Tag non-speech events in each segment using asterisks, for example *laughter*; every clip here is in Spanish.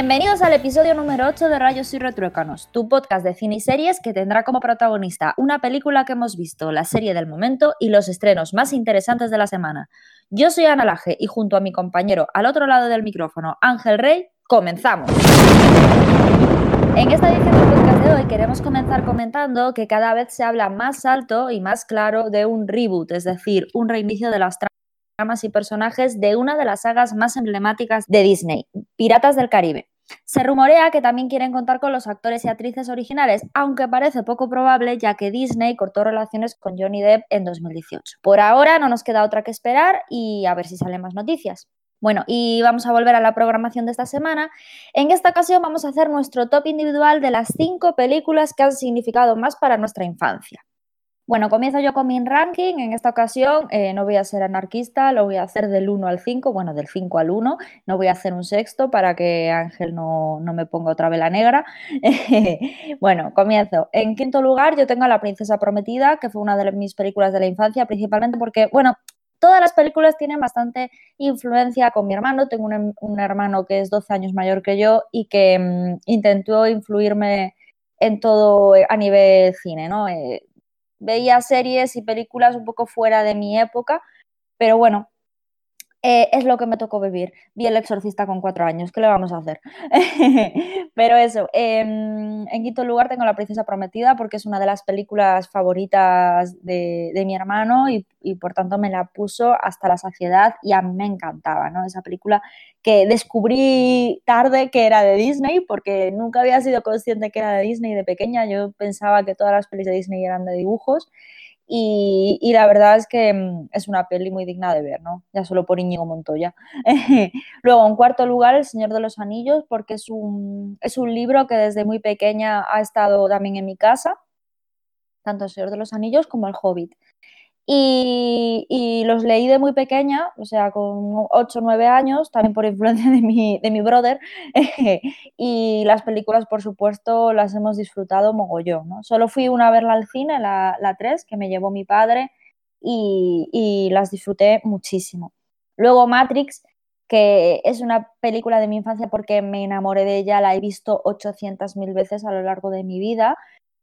Bienvenidos al episodio número 8 de Rayos y Retruécanos, tu podcast de cine y series que tendrá como protagonista una película que hemos visto, la serie del momento y los estrenos más interesantes de la semana. Yo soy Ana Laje y junto a mi compañero al otro lado del micrófono, Ángel Rey, comenzamos. En esta edición del podcast de hoy queremos comenzar comentando que cada vez se habla más alto y más claro de un reboot, es decir, un reinicio de las tramas y personajes de una de las sagas más emblemáticas de Disney, Piratas del Caribe. Se rumorea que también quieren contar con los actores y actrices originales, aunque parece poco probable ya que Disney cortó relaciones con Johnny Depp en 2018. Por ahora no nos queda otra que esperar y a ver si salen más noticias. Bueno, y vamos a volver a la programación de esta semana. En esta ocasión vamos a hacer nuestro top individual de las cinco películas que han significado más para nuestra infancia. Bueno, comienzo yo con mi ranking. En esta ocasión eh, no voy a ser anarquista, lo voy a hacer del 1 al 5, bueno, del 5 al 1. No voy a hacer un sexto para que Ángel no, no me ponga otra vela negra. *laughs* bueno, comienzo. En quinto lugar, yo tengo a La Princesa Prometida, que fue una de mis películas de la infancia, principalmente porque, bueno, todas las películas tienen bastante influencia con mi hermano. Tengo un, hermano que es 12 años mayor que yo y que mm, intentó influirme en todo a nivel cine, ¿no? Eh, veía series y películas un poco fuera de mi época, pero bueno, eh, es lo que me tocó vivir. Vi El Exorcista con cuatro años, ¿qué le vamos a hacer? *laughs* Pero eso, em, en quinto lugar tengo La Princesa Prometida porque es una de las películas favoritas de, mi hermano y, y, por tanto me la puso hasta la saciedad y a mí me encantaba, ¿no? Esa película que descubrí tarde que era de Disney porque nunca había sido consciente que era de Disney de pequeña. Yo pensaba que todas las pelis de Disney eran de dibujos y, la verdad es que mm, es una peli muy digna de ver, ¿no? Ya solo por Íñigo Montoya. *laughs* Luego, en cuarto lugar, El Señor de los Anillos, porque es un, es un libro que desde muy pequeña ha estado también en mi casa, tanto El Señor de los Anillos como El Hobbit. Y, los leí de muy pequeña, o sea, con 8 o 9 años, también por influencia de mi, de mi brother. *laughs* y las películas, por supuesto, las hemos disfrutado mogollón. ¿no? Solo fui una a verla al cine, la, la 3, que me llevó mi padre, y, y las disfruté muchísimo. Luego Matrix, que es una película de mi infancia porque me enamoré de ella, la he visto 800.000 veces a lo largo de mi vida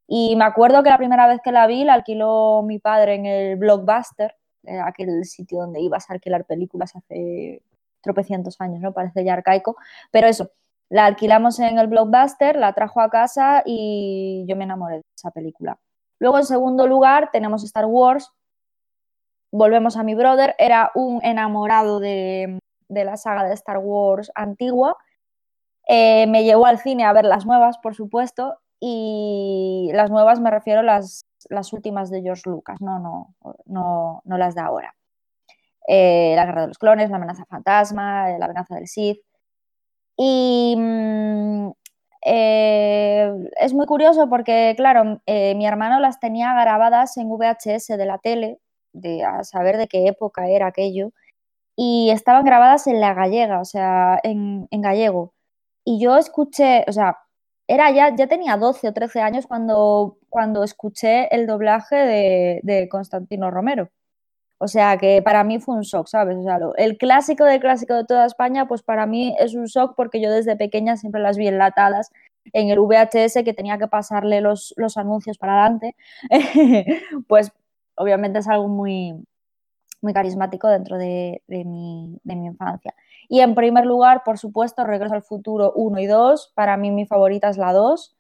y me acuerdo que la primera vez que la vi la alquiló mi padre en el Blockbuster, eh, aquel sitio donde ibas a alquilar películas hace tropecientos años, ¿no? Parece ya arcaico. Pero eso, la alquilamos en el Blockbuster, la trajo a casa y yo me enamoré de esa película. Luego, en segundo lugar, tenemos Star Wars. Volvemos a mi brother, era un enamorado de, la saga de Star Wars antigua. Eh, me llevó al cine a ver las nuevas, por supuesto, y las nuevas me refiero a las, las últimas de George Lucas, no, no, no, no las de ahora. Eh, la Guerra de los Clones, La amenaza fantasma, La amenaza del Sith. Y mm, eh, es muy curioso porque, claro, eh, mi hermano las tenía grabadas en VHS de la tele, de a saber de qué época era aquello, y estaban grabadas en la gallega, o sea, en, en gallego. Y yo escuché, o sea, era ya, ya tenía 12 o 13 años cuando, cuando escuché el doblaje de, Constantino Romero. O sea que para mí fue un shock, ¿sabes? O sea, el clásico del clásico de toda España, pues para mí es un shock porque yo desde pequeña siempre las vi enlatadas en el VHS que tenía que pasarle los, los anuncios para adelante. *laughs* pues obviamente es algo muy, muy carismático dentro de, mi, de mi infancia. Y en primer lugar, por supuesto, Regreso al Futuro 1 y 2. Para mí mi favorita es la 2.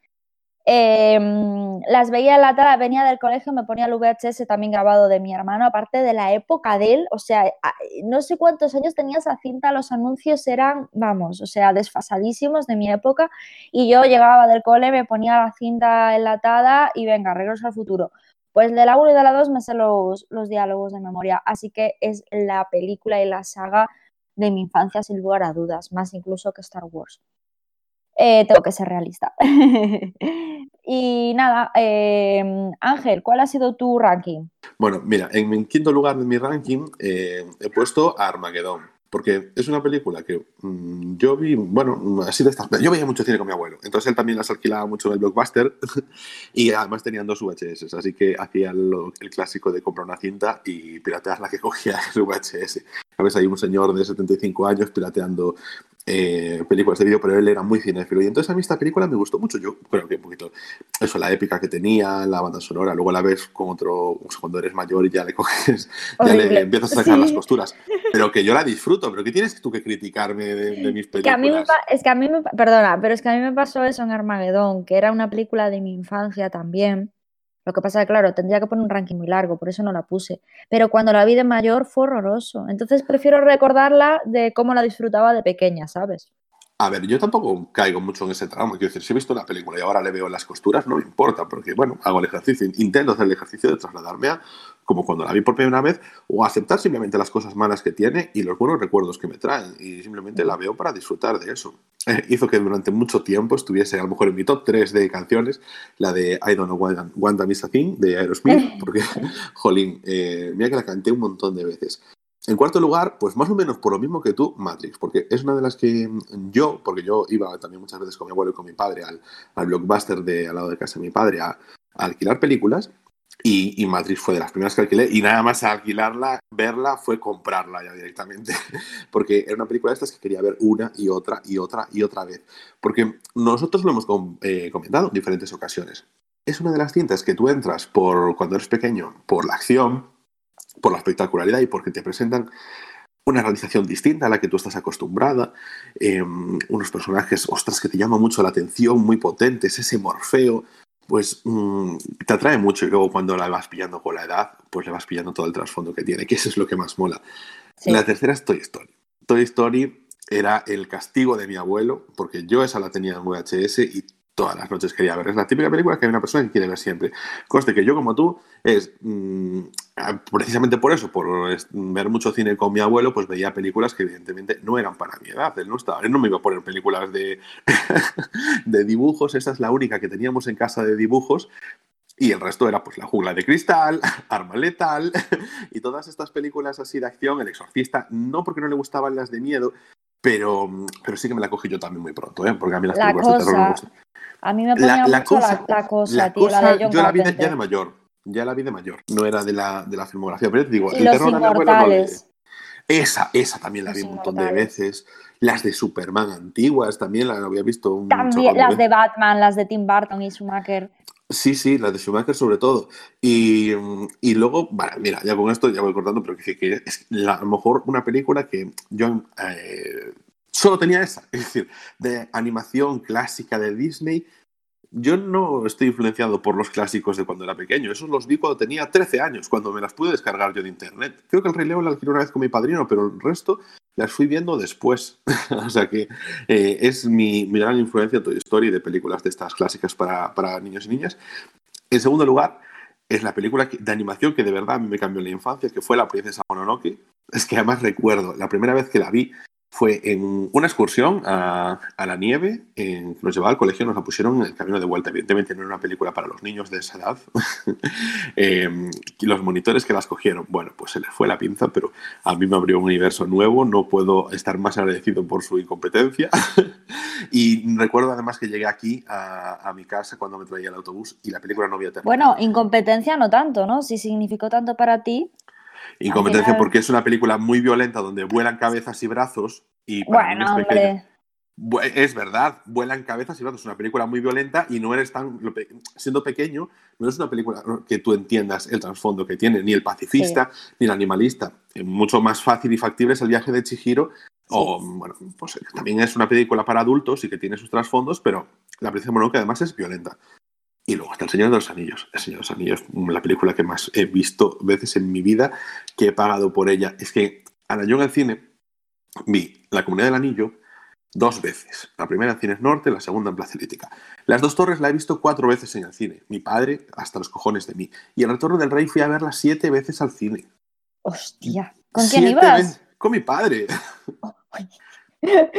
Em, las veía en la tala, venía del colegio, me ponía el VHS también grabado de mi hermano, aparte de la época de él, o sea, no sé cuántos años tenía esa cinta, los anuncios eran, vamos, o sea, desfasadísimos de mi época, y yo llegaba del cole, me ponía la cinta enlatada y venga, regreso al futuro. Pues de la 1 y de la 2 me sé los, diálogos de memoria, así que es la película y la saga de mi infancia sin lugar a dudas, más incluso que Star Wars. Eh, tengo que ser realista. *laughs* y nada, em, Ángel, ¿cuál ha sido tu ranking? Bueno, mira, en, quinto lugar de mi ranking eh, he puesto a Armageddon porque es una película que mm, yo vi, bueno, así de estas. Yo veía mucho cine con mi abuelo, entonces él también las alquilaba mucho en el blockbuster *laughs* y además tenían dos VHS, así que hacía el clásico de comprar una cinta y piratear la que *laughs* cogía el VHS. A veces hay un señor de 75 años pirateando eh, películas de vídeo, pero él era muy cinéfilo. Y entonces a mí esta película me gustó mucho. Yo creo que un poquito, eso, la épica que tenía, la banda sonora, luego la ves con otro, cuando eres mayor y ya le coges, ya le empiezas a sacar las costuras. Pero que yo la disfruto, pero ¿qué tienes tú que criticarme de, mis películas? Que a mí es que a mí me, perdona, pero es que a mí me pasó eso en Armagedón, que era una película de mi infancia también lo que pasa es que, claro, tendría que poner un ranking muy largo, por eso no la puse. Pero cuando la vi de mayor fue horroroso. Entonces prefiero recordarla de cómo la disfrutaba de pequeña, ¿sabes? A ver, yo tampoco caigo mucho en ese tramo. Quiero decir, si he visto la película y ahora le veo las costuras, no me importa, porque, bueno, hago el ejercicio, intento hacer el ejercicio de trasladarme a como cuando la vi por primera vez, o aceptar simplemente las cosas malas que tiene y los buenos recuerdos que me traen, y simplemente la veo para disfrutar de eso. Eh, hizo que durante mucho tiempo estuviese a lo mejor en mi top 3 de canciones, la de I Don't Know I Miss a Thing de Aerosmith, porque, *laughs* jolín, eh, mira que la canté un montón de veces. En cuarto lugar, pues más o menos por lo mismo que tú, Matrix, porque es una de las que yo, porque yo iba también muchas veces con mi abuelo y con mi padre al, blockbuster de al lado de casa de mi padre a, a alquilar películas, y, Matrix fue de las primeras que alquilé y nada más alquilarla, verla, fue comprarla ya directamente. *laughs* Porque era una película de estas que quería ver una y otra y otra y otra vez. Porque nosotros lo hemos eh, comentado en diferentes ocasiones. Es una de las cintas que tú entras por cuando eres pequeño, por la acción, por la espectacularidad y porque te presentan una realización distinta a la que tú estás acostumbrada, em, unos personajes, ostras, que te llaman mucho la atención, muy potentes, ese morfeo, pues mm, te atrae mucho y luego cuando la vas pillando con la edad, pues le vas pillando todo el trasfondo que tiene, que eso es lo que más mola. La tercera es Toy Story. Toy Story era el castigo de mi abuelo, porque yo esa la tenía en VHS y todas las noches quería ver. Es la típica película que hay una persona que quiere ver siempre. Coste que yo, como tú, es mm, precisamente por eso, por ver mucho cine con mi abuelo, pues veía películas que evidentemente no eran para mi edad. Él no, estaba, no me iba a poner películas de, *laughs* de dibujos. Esa es la única que teníamos en casa de dibujos. Y el resto era pues La jungla de cristal, *laughs* Arma letal *laughs* y todas estas películas así de acción, El exorcista, no porque no le gustaban las de miedo, pero, pero sí que me la cogí yo también muy pronto, ¿eh? porque a mí las películas de terror me gustan. A mí me ponía la, mucho cosa, la, cosa, tío, la de John Yo la vi ya de mayor. Ya la vi de mayor. No era de la, de la filmografía. Pero te digo, el terror de mi abuelo Esa, esa también la vi un montón de veces. Las de Superman antiguas también las había visto un También las de Batman, las de Tim Burton y Schumacher. Sí, sí, las de Schumacher sobre todo. Y, y luego, vale, mira, ya con esto ya voy cortando, pero que, que es a lo mejor una película que yo eh, solo tenía esa, *laughs* es decir, de animación clásica de Disney. Yo no estoy influenciado por los clásicos de cuando era pequeño, esos los vi cuando tenía 13 años, cuando me las pude descargar yo de internet. Creo que el Rey León la alquilé una vez con mi padrino, pero el resto las fui viendo después. *laughs* o sea que eh, es mi, mi, gran influencia Toy Story de películas de estas clásicas para, para, niños y niñas. En segundo lugar, es la película de animación que de verdad me cambió la infancia, que fue La Princesa Mononoke. Es que además recuerdo, la primera vez que la vi, fue en una excursión a, la nieve, nos llevaba al colegio, nos la pusieron en el camino de vuelta. Evidentemente no era una película para los niños de esa edad. *laughs* eh, los monitores que las cogieron, bueno, pues se les fue la pinza, pero a mí me abrió un universo nuevo, no puedo estar más agradecido por su incompetencia. *laughs* y recuerdo además que llegué aquí a, mi casa cuando me traía el autobús y la película no había terminado. Bueno, incompetencia no tanto, ¿no? Si significó tanto para ti, Incompetencia porque es una película muy violenta donde vuelan cabezas y brazos y bueno, es, verdad, vuelan cabezas y brazos. Es una película muy violenta y no eres tan. Siendo pequeño, no es una película que tú entiendas el trasfondo que tiene, ni el pacifista, ni el animalista. Mucho más fácil y factible es el viaje de Chihiro. O, bueno, pues también es una película para adultos y que tiene sus trasfondos, pero La Princesa Mononoke además es violenta. Y luego está El Señor de los Anillos. El Señor de los Anillos, la película que más he visto veces en mi vida, que he pagado por ella. Es que, ahora yo en el cine vi La Comunidad del Anillo dos veces. La primera en Cines Norte, la segunda en Plaza Elítica. Las dos torres la he visto cuatro veces en el cine. Mi padre, hasta los cojones de mí. Y El Retorno del Rey fui a verla siete veces al cine. Hostia. ¿Con quién ibas? Con mi padre. Oh,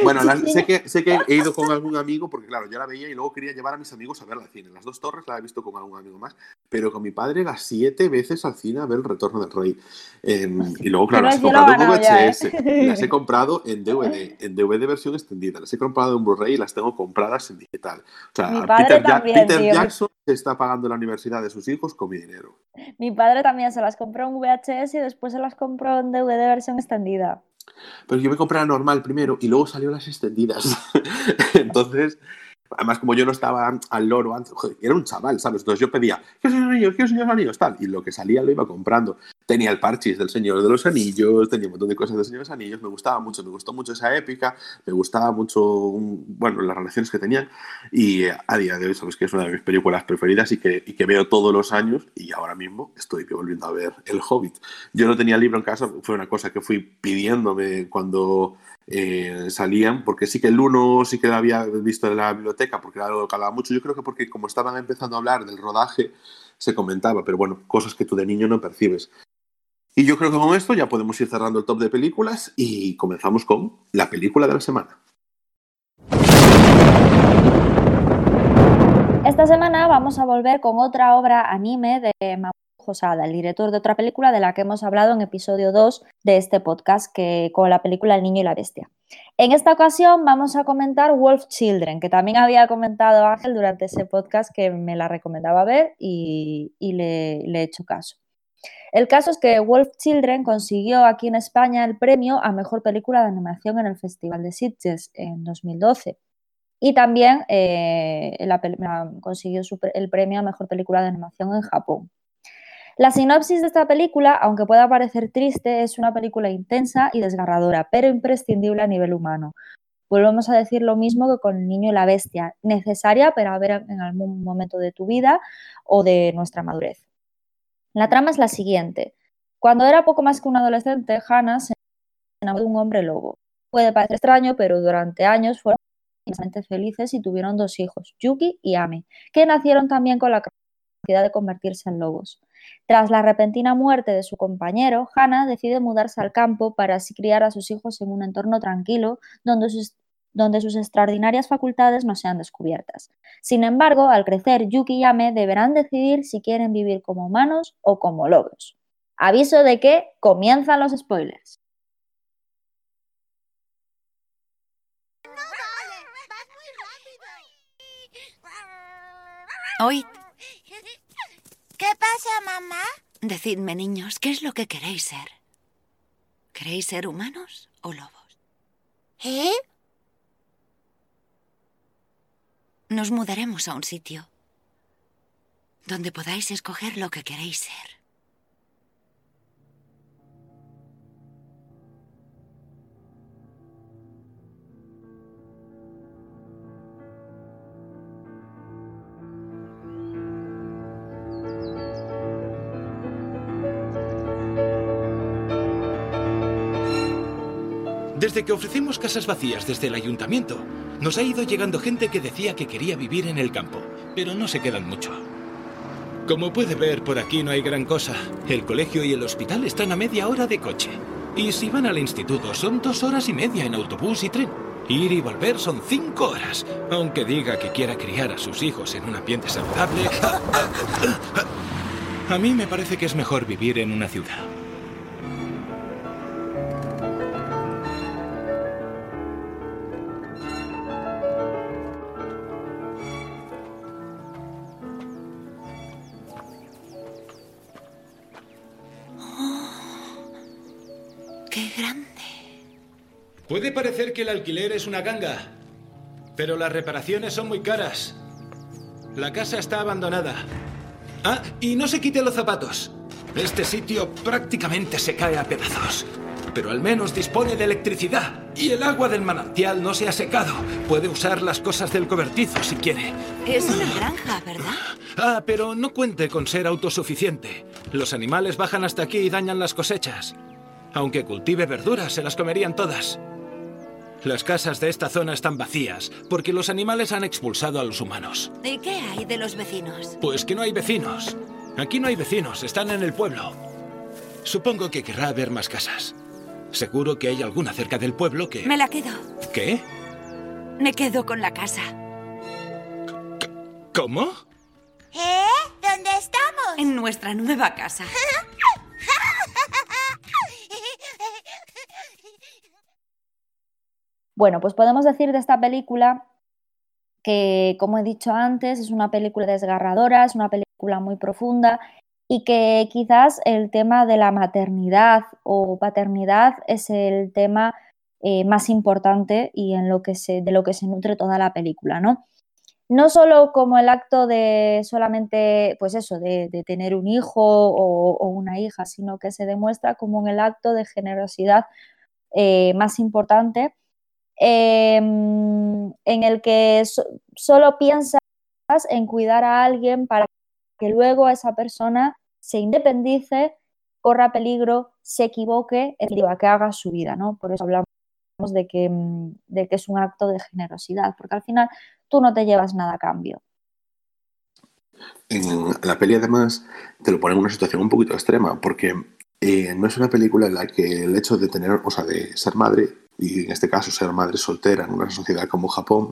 bueno, sé, que, sé que he ido con algún amigo porque, claro, yo la veía y luego quería llevar a mis amigos a ver al cine. Las dos torres la he visto con algún amigo más, pero con mi padre las siete veces al cine a ver El Retorno del Rey. Em, y luego, claro, las he comprado en VHS, ¿eh? las he comprado en *laughs* DVD, en DVD versión extendida, las he comprado en Blu-ray y las tengo compradas en digital. O sea, Peter, Jackson está pagando la universidad de sus hijos con mi dinero. Mi padre también se las compró en VHS y después se las compró en DVD versión extendida. Pero yo me compré la normal primero y luego salió las extendidas. *laughs* Entonces, Además, como yo no estaba al loro antes, era un chaval, ¿sabes? Entonces yo pedía, ¿qué Señor Anillos? ¿Qué Señor Anillos? Tal. Y lo que salía lo iba comprando. Tenía el parchis del Señor de los Anillos, tenía un montón de cosas del Señor de los Anillos, me gustaba mucho, me gustó mucho esa épica, me gustaba mucho, bueno, las relaciones que tenían. Y a día de hoy, sabes que es una de mis películas preferidas y que, y que veo todos los años. Y ahora mismo estoy volviendo a ver El Hobbit. Yo no tenía libro en casa, fue una cosa que fui pidiéndome cuando eh, salían, porque sí que el uno sí que lo había visto en la biblioteca, porque era algo que hablaba mucho. Yo creo que porque como estaban empezando a hablar del rodaje, se comentaba, pero bueno, cosas que tú de niño no percibes. Y yo creo que con esto ya podemos ir cerrando el top de películas y comenzamos con la película de la semana. Esta semana vamos a volver con otra obra anime de el director de otra película de la que hemos hablado en episodio 2 de este podcast, que, con la película El niño y la bestia. En esta ocasión vamos a comentar Wolf Children, que también había comentado Ángel durante ese podcast que me la recomendaba ver y, le, he hecho caso. El caso es que Wolf Children consiguió aquí en España el premio a Mejor Película de Animación en el Festival de Sitges en 2012. Y también eh, consiguió el premio a Mejor Película de Animación en Japón. La sinopsis de esta película, aunque pueda parecer triste, es una película intensa y desgarradora, pero imprescindible a nivel humano. Volvemos a decir lo mismo que con El niño y la bestia, necesaria para ver en algún momento de tu vida o de nuestra madurez. La trama es la siguiente. Cuando era poco más que un adolescente, Hannah se enamoró de un hombre lobo. Puede parecer extraño, pero durante años fueron felices y tuvieron dos hijos, Yuki y Ame, que nacieron también con la capacidad de convertirse en lobos. Tras la repentina muerte de su compañero, Hannah decide mudarse al campo para así criar a sus hijos en un entorno tranquilo donde sus, donde sus extraordinarias facultades no sean descubiertas. Sin embargo, al crecer, Yuki y Ame deberán decidir si quieren vivir como humanos o como lobos. Aviso de que comienzan los spoilers. Hoy ¿Qué pasa, mamá? Decidme, niños, ¿qué es lo que queréis ser? ¿Queréis ser humanos o lobos? ¿Eh? Nos mudaremos a un sitio donde podáis escoger lo que queréis ser. Desde que ofrecemos casas vacías desde el ayuntamiento, nos ha ido llegando gente que decía que quería vivir en el campo, pero no se quedan mucho. Como puede ver, por aquí no hay gran cosa. El colegio y el hospital están a media hora de coche. Y si van al instituto, son dos horas y media en autobús y tren. Ir y volver son cinco horas. Aunque diga que quiera criar a sus hijos en un ambiente saludable. *laughs* A mí me parece que es mejor vivir en una ciudad. Que el alquiler es una ganga, pero las reparaciones son muy caras. La casa está abandonada. Ah, y no se quite los zapatos. Este sitio prácticamente se cae a pedazos. Pero al menos dispone de electricidad. Y el agua del manantial no se ha secado. Puede usar las cosas del cobertizo si quiere. Es una granja, ¿verdad? Ah, pero no cuente con ser autosuficiente. Los animales bajan hasta aquí y dañan las cosechas. Aunque cultive verduras, se las comerían todas. Las casas de esta zona están vacías porque los animales han expulsado a los humanos. ¿Y qué hay de los vecinos? Pues que no hay vecinos. Aquí no hay vecinos, están en el pueblo. Supongo que querrá ver más casas. Seguro que hay alguna cerca del pueblo que... Me la quedo. ¿Qué? Me quedo con la casa. ¿Cómo? ¿Eh? ¿Dónde estamos? En nuestra nueva casa. *laughs* Bueno, pues podemos decir de esta película que, como he dicho antes, es una película desgarradora, es una película muy profunda y que quizás el tema de la maternidad o paternidad es el tema eh, más importante y en lo que se, de lo que se nutre toda la película, ¿no? No solo como el acto de solamente, pues eso, de, tener un hijo o, una hija, sino que se demuestra como en el acto de generosidad eh, más importante, em, en el que solo piensas en cuidar a alguien para que luego esa persona se independice, corra peligro, se equivoque, que haga su vida, ¿no? Por eso hablamos de que, mm, de que es un acto de generosidad, porque al final tú no te llevas nada a cambio. En la peli además te lo pone en una situación un poquito extrema, porque eh, no es una película en la que el hecho de tener, o sea, de ser madre, y en este caso ser madre soltera en una sociedad como Japón,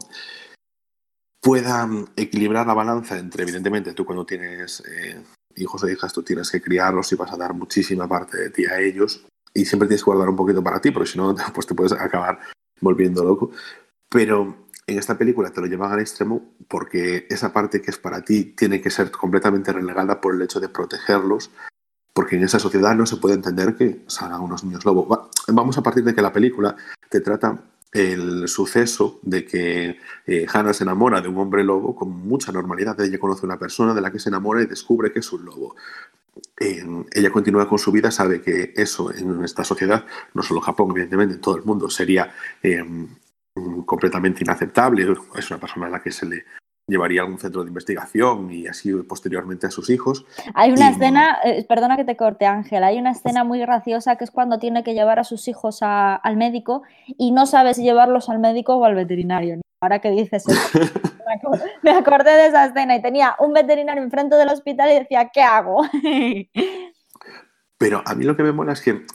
pueda equilibrar la balanza entre, evidentemente, tú cuando tienes eh, hijos o hijas, tú tienes que criarlos y vas a dar muchísima parte de ti a ellos y siempre tienes que guardar un poquito para ti, porque si no, *laughs* pues te puedes acabar volviendo loco. Pero en esta película te lo llevan al extremo porque esa parte que es para ti tiene que ser completamente relegada por el hecho de protegerlos, porque en esa sociedad no se puede entender que salgan unos niños lobo. Vamos a partir de que la película te trata el suceso de que eh, Hannah se enamora de un hombre lobo con mucha normalidad. Ella conoce una persona de la que se enamora y descubre que es un lobo. ella continúa con su vida, sabe que eso en esta sociedad, no solo Japón, evidentemente, en todo el mundo, sería em, completamente inaceptable. Es una persona a la que se le llevaría a algún centro de investigación y así posteriormente a sus hijos. Hay una escena, eh, perdona que te corte Ángel, hay una escena muy graciosa que es cuando tiene que llevar a sus hijos al médico y no sabe si llevarlos al médico o al veterinario. Ahora que dices eso, *laughs* me acordé de esa escena y tenía un veterinario enfrente del hospital y decía, ¿qué hago? *laughs* Pero a mí lo que me mola es que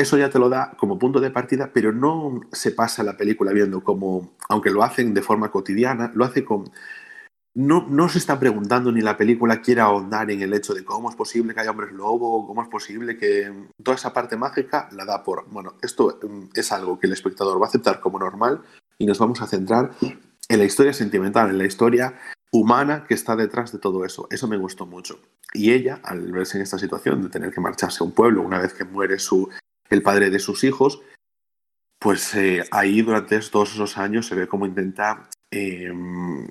eso ya te lo da como punto de partida, pero no se pasa la película viendo como, aunque lo hacen de forma cotidiana, lo hace con no, no, se está preguntando ni la película quiere ahondar en el hecho de cómo es posible que haya hombres lobo, cómo es posible que toda esa parte mágica la da por, bueno, esto mm, es algo que el espectador va a aceptar como normal y nos vamos a centrar en la historia sentimental, en la historia humana que está detrás de todo eso. Eso me gustó mucho. Y ella, al verse en esta situación de tener que marcharse a un pueblo una vez que muere su, el padre de sus hijos, pues eh, ahí durante todos esos años se ve cómo intenta eh,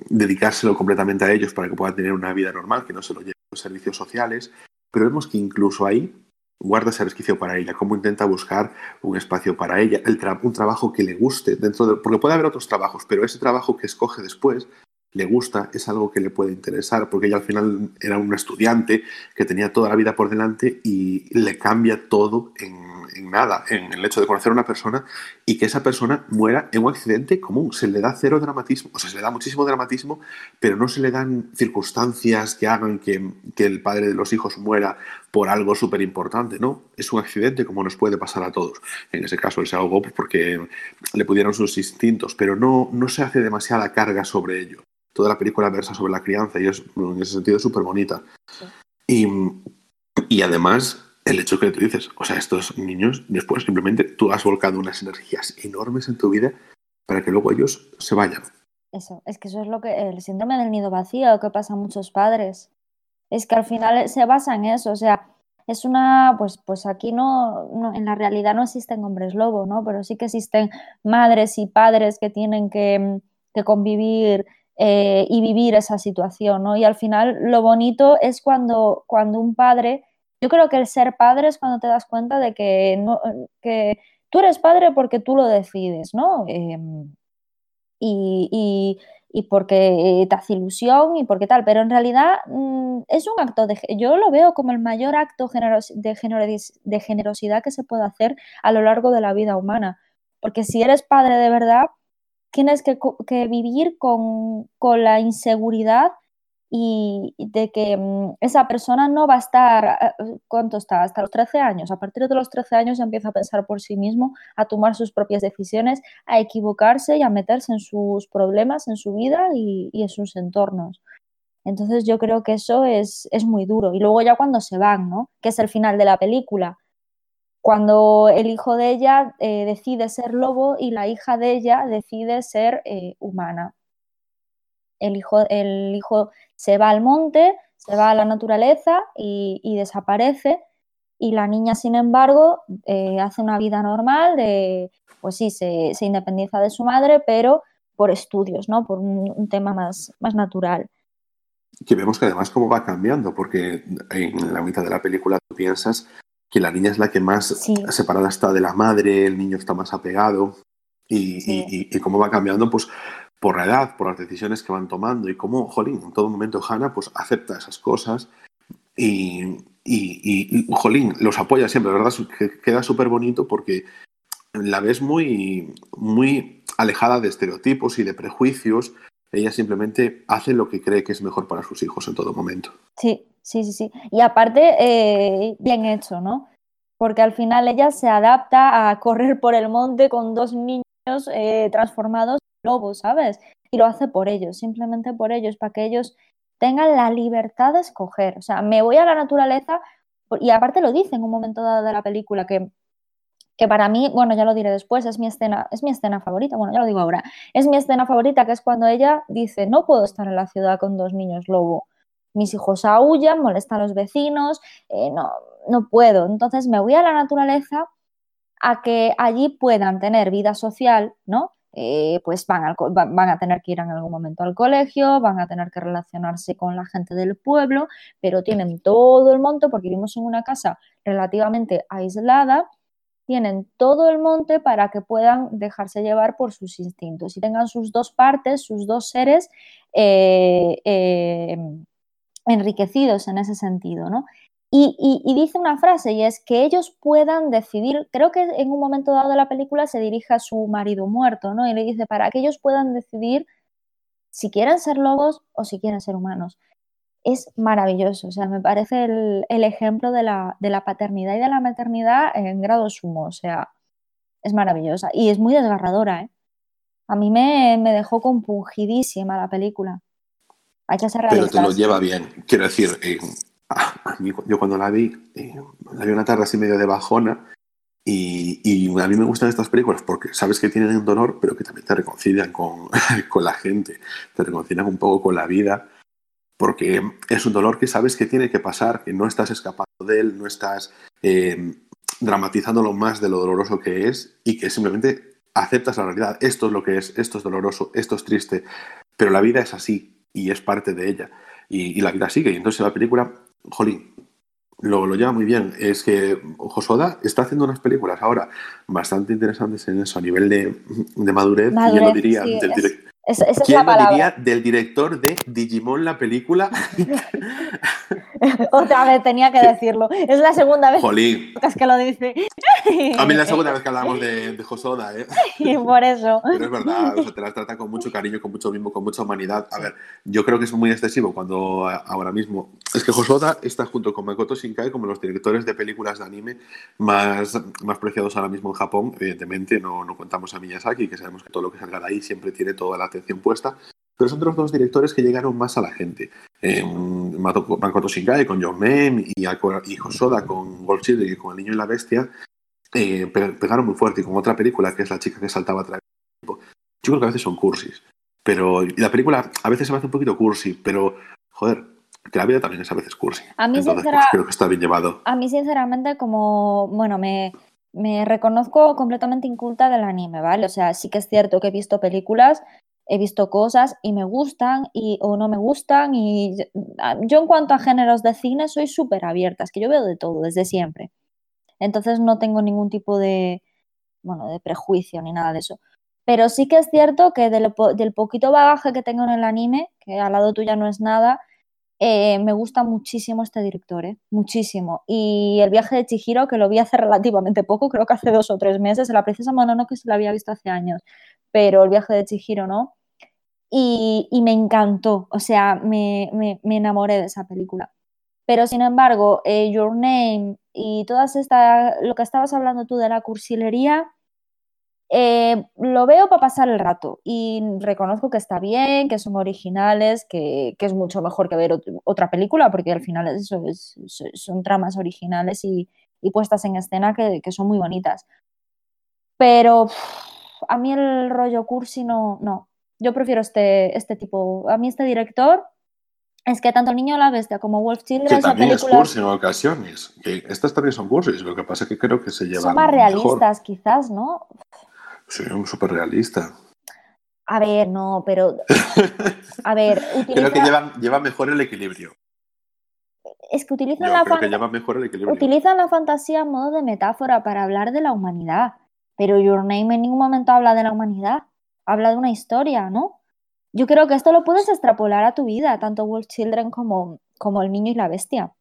dedicárselo completamente a ellos para que puedan tener una vida normal, que no se lo lleven los servicios sociales, pero vemos que incluso ahí guarda ese resquicio para ella, cómo intenta buscar un espacio para ella, el un trabajo que le guste, dentro de, porque puede haber otros trabajos, pero ese trabajo que escoge después le gusta, es algo que le puede interesar, porque ella al final era una estudiante que tenía toda la vida por delante y le cambia todo en, nada, en el hecho de conocer a una persona y que esa persona muera en un accidente común. Se le da cero dramatismo, o sea, se le da muchísimo dramatismo, pero no se le dan circunstancias que hagan que, que el padre de los hijos muera por algo súper importante, ¿no? Es un accidente como nos puede pasar a todos. En ese caso él se ahogó porque le pudieron sus instintos, pero no, no se hace demasiada carga sobre ello toda la película versa sobre la crianza y es en ese sentido súper bonita. Y, y además, el hecho que tú dices, o sea, estos niños, después simplemente tú has volcado unas energías enormes en tu vida para que luego ellos se vayan. Eso, es que eso es lo que el síndrome del nido vacío que pasa a muchos padres. Es que al final se basa en eso, o sea, es una, pues, pues aquí no, no, en la realidad no existen hombres lobo, ¿no? Pero sí que existen madres y padres que tienen que, que convivir eh, y vivir esa situación, ¿no? Y al final lo bonito es cuando, cuando un padre, yo creo que el ser padre es cuando te das cuenta de que, que tú eres padre porque tú lo decides, ¿no? Em, y, y, porque te hace ilusión y porque tal, pero en realidad mm, es un acto de, yo lo veo como el mayor acto de, de generosidad que se puede hacer a lo largo de la vida humana, porque si eres padre de verdad, tienes que, vivir con, la inseguridad y de que mm, esa persona no va a estar, eh, ¿cuánto está? Hasta los 13 años. A partir de los 13 años empieza a pensar por sí mismo, a tomar sus propias decisiones, a equivocarse y a meterse en sus problemas, en su vida y, en sus entornos. Entonces yo creo que eso es, es, muy duro. Y luego ya cuando se van, ¿no? Que es el final de la película, cuando el hijo de ella eh, decide ser lobo y la hija de ella decide ser eh, humana. El hijo, el hijo se va al monte, se va a la naturaleza y, desaparece. Y la niña, sin embargo, eh, hace una vida normal, de, pues sí, se, se, independiza de su madre, pero por estudios, ¿no? Por un, un, tema más, más natural. Que vemos que además cómo va cambiando, porque en la mitad de la película tú piensas que la niña es la que más Sí. separada está de la madre, el niño está más apegado, y, Sí. y- cómo va cambiando, pues por la edad, por las decisiones que van tomando, y cómo, jolín, en todo momento Hannah pues acepta esas cosas y, y, jolín, los apoya siempre, la verdad, que queda súper bonito porque la ves muy, muy alejada de estereotipos y de prejuicios. Ella simplemente hace lo que cree que es mejor para sus hijos en todo momento. Sí, sí, sí, sí. Y aparte, eh, bien hecho, ¿no? Porque al final ella se adapta a correr por el monte con dos niños eh, transformados en lobos, ¿sabes? Y lo hace por ellos, simplemente por ellos, para que ellos tengan la libertad de escoger. O sea, me voy a la naturaleza y aparte lo dice en un momento dado de la película que, que para mí, bueno, ya lo diré después, es mi escena, es mi escena favorita, bueno, ya lo digo ahora, es mi escena favorita que es cuando ella dice, no puedo estar en la ciudad con dos niños lobo mis hijos aullan, molestan a los vecinos, eh, no, no puedo. Entonces me voy a la naturaleza a que allí puedan tener vida social, ¿no? Eh, pues van, van, a tener que ir en algún momento al colegio, van a tener que relacionarse con la gente del pueblo, pero tienen todo el monte, porque vivimos en una casa relativamente aislada, tienen todo el monte para que puedan dejarse llevar por sus instintos y tengan sus dos partes, sus dos seres eh, eh, enriquecidos en ese sentido, ¿no? Y, y, y, dice una frase y es que ellos puedan decidir, creo que en un momento dado de la película se dirige a su marido muerto, ¿no? Y le dice, para que ellos puedan decidir si quieren ser lobos o si quieren ser humanos. Es maravilloso, o sea, me parece el, el ejemplo de la, de la, paternidad y de la maternidad en grado sumo, o sea, es maravillosa y es muy desgarradora, ¿eh? A mí me, me dejó compungidísima la película. Hay que ser Pero te lo lleva bien. Quiero decir, eh, a mí, yo cuando la vi, eh, la vi una tarde así medio de bajona. Y, y, a mí me gustan estas películas porque sabes que tienen un dolor, pero que también te reconcilian con, *laughs* con la gente, te reconcilian un poco con la vida, porque es un dolor que sabes que tiene que pasar, que no estás escapando de él, no estás eh, dramatizándolo más de lo doloroso que es y que simplemente aceptas la realidad. Esto es lo que es, esto es doloroso, esto es triste, pero la vida es así y es parte de ella. Y, y la vida sigue. Y entonces la película, jolín, lo, lo, lleva muy bien. Es que Josoda está haciendo unas películas ahora bastante interesantes en eso, a nivel de, de madurez, madurez, y ya lo diría sí, del es, es, esa ¿Quién es la diría del director de Digimon la película? *laughs* Otra vez tenía que decirlo. Es la segunda vez Jolín. que lo dice. A mí es la segunda vez que hablamos de, de Josoda, ¿eh? Y por eso. Pero es verdad, o sea, te las trata con mucho cariño, con mucho mimo, con mucha humanidad. A ver, yo creo que es muy excesivo cuando ahora mismo. Es que Josoda está junto con Makoto Shinkai como los directores de películas de anime más, más preciados ahora mismo en Japón. Evidentemente, no, no contamos a Miyazaki, que sabemos que todo lo que salga de ahí siempre tiene toda la atención puesta. Pero son los dos directores que llegaron más a la gente. Eh, Makoto Shinkai con John Mem y, y Hosoda con Gold Children y con El Niño y la Bestia eh, pegaron muy fuerte. Y con otra película que es La chica que saltaba a través del tiempo. Yo creo que a veces son cursis. Pero y la película a veces se me hace un poquito cursi, pero joder, que la vida también es a veces cursi. A mí, Entonces, pues, creo que está bien llevado. A mí, sinceramente, como, bueno, me, me reconozco completamente inculta del anime, ¿vale? O sea, sí que es cierto que he visto películas he visto cosas y me gustan y, o no me gustan y yo en cuanto a géneros de cine soy súper abierta, es que yo veo de todo desde siempre. Entonces no tengo ningún tipo de, bueno, de prejuicio ni nada de eso. Pero sí que es cierto que del, del poquito bagaje que tengo en el anime, que al lado tuya no es nada, eh, me gusta muchísimo este director, ¿eh? muchísimo. Y el viaje de Chihiro, que lo vi hace *laughs* relativamente poco, creo que hace dos o tres meses, la princesa Mononoke se la había visto hace años, pero el viaje de Chihiro no. Y, y, me encantó, o sea, me, me, me, enamoré de esa película. Pero sin embargo, eh, Your Name y todas estas, lo que estabas hablando tú de la cursilería, eh, lo veo para pasar el rato y reconozco que está bien, que son originales, que, que es mucho mejor que ver otra película, porque al final eso es, son tramas originales y, y puestas en escena que, que, son muy bonitas. Pero a mí el rollo cursi no, no, yo prefiero este, este tipo. A mí este director Es que tanto el niño la bestia como Wolf Children Que también es películas cursi en ocasiones. Que estas también son cursis, lo que pasa es que creo que se llevan son más mejor. realistas, quizás, ¿no? Sí, súper realista. A ver, no, pero. A ver, *laughs* Creo que utiliza, llevan, llevan mejor el equilibrio. es que utilizan la, que utilizan la fantasía a modo de metáfora para hablar de la humanidad. Pero Your Name en ningún momento habla de la humanidad, habla de una historia, ¿no? Yo creo que esto lo puedes extrapolar a tu vida, tanto Wolf Children como, como El niño y la bestia.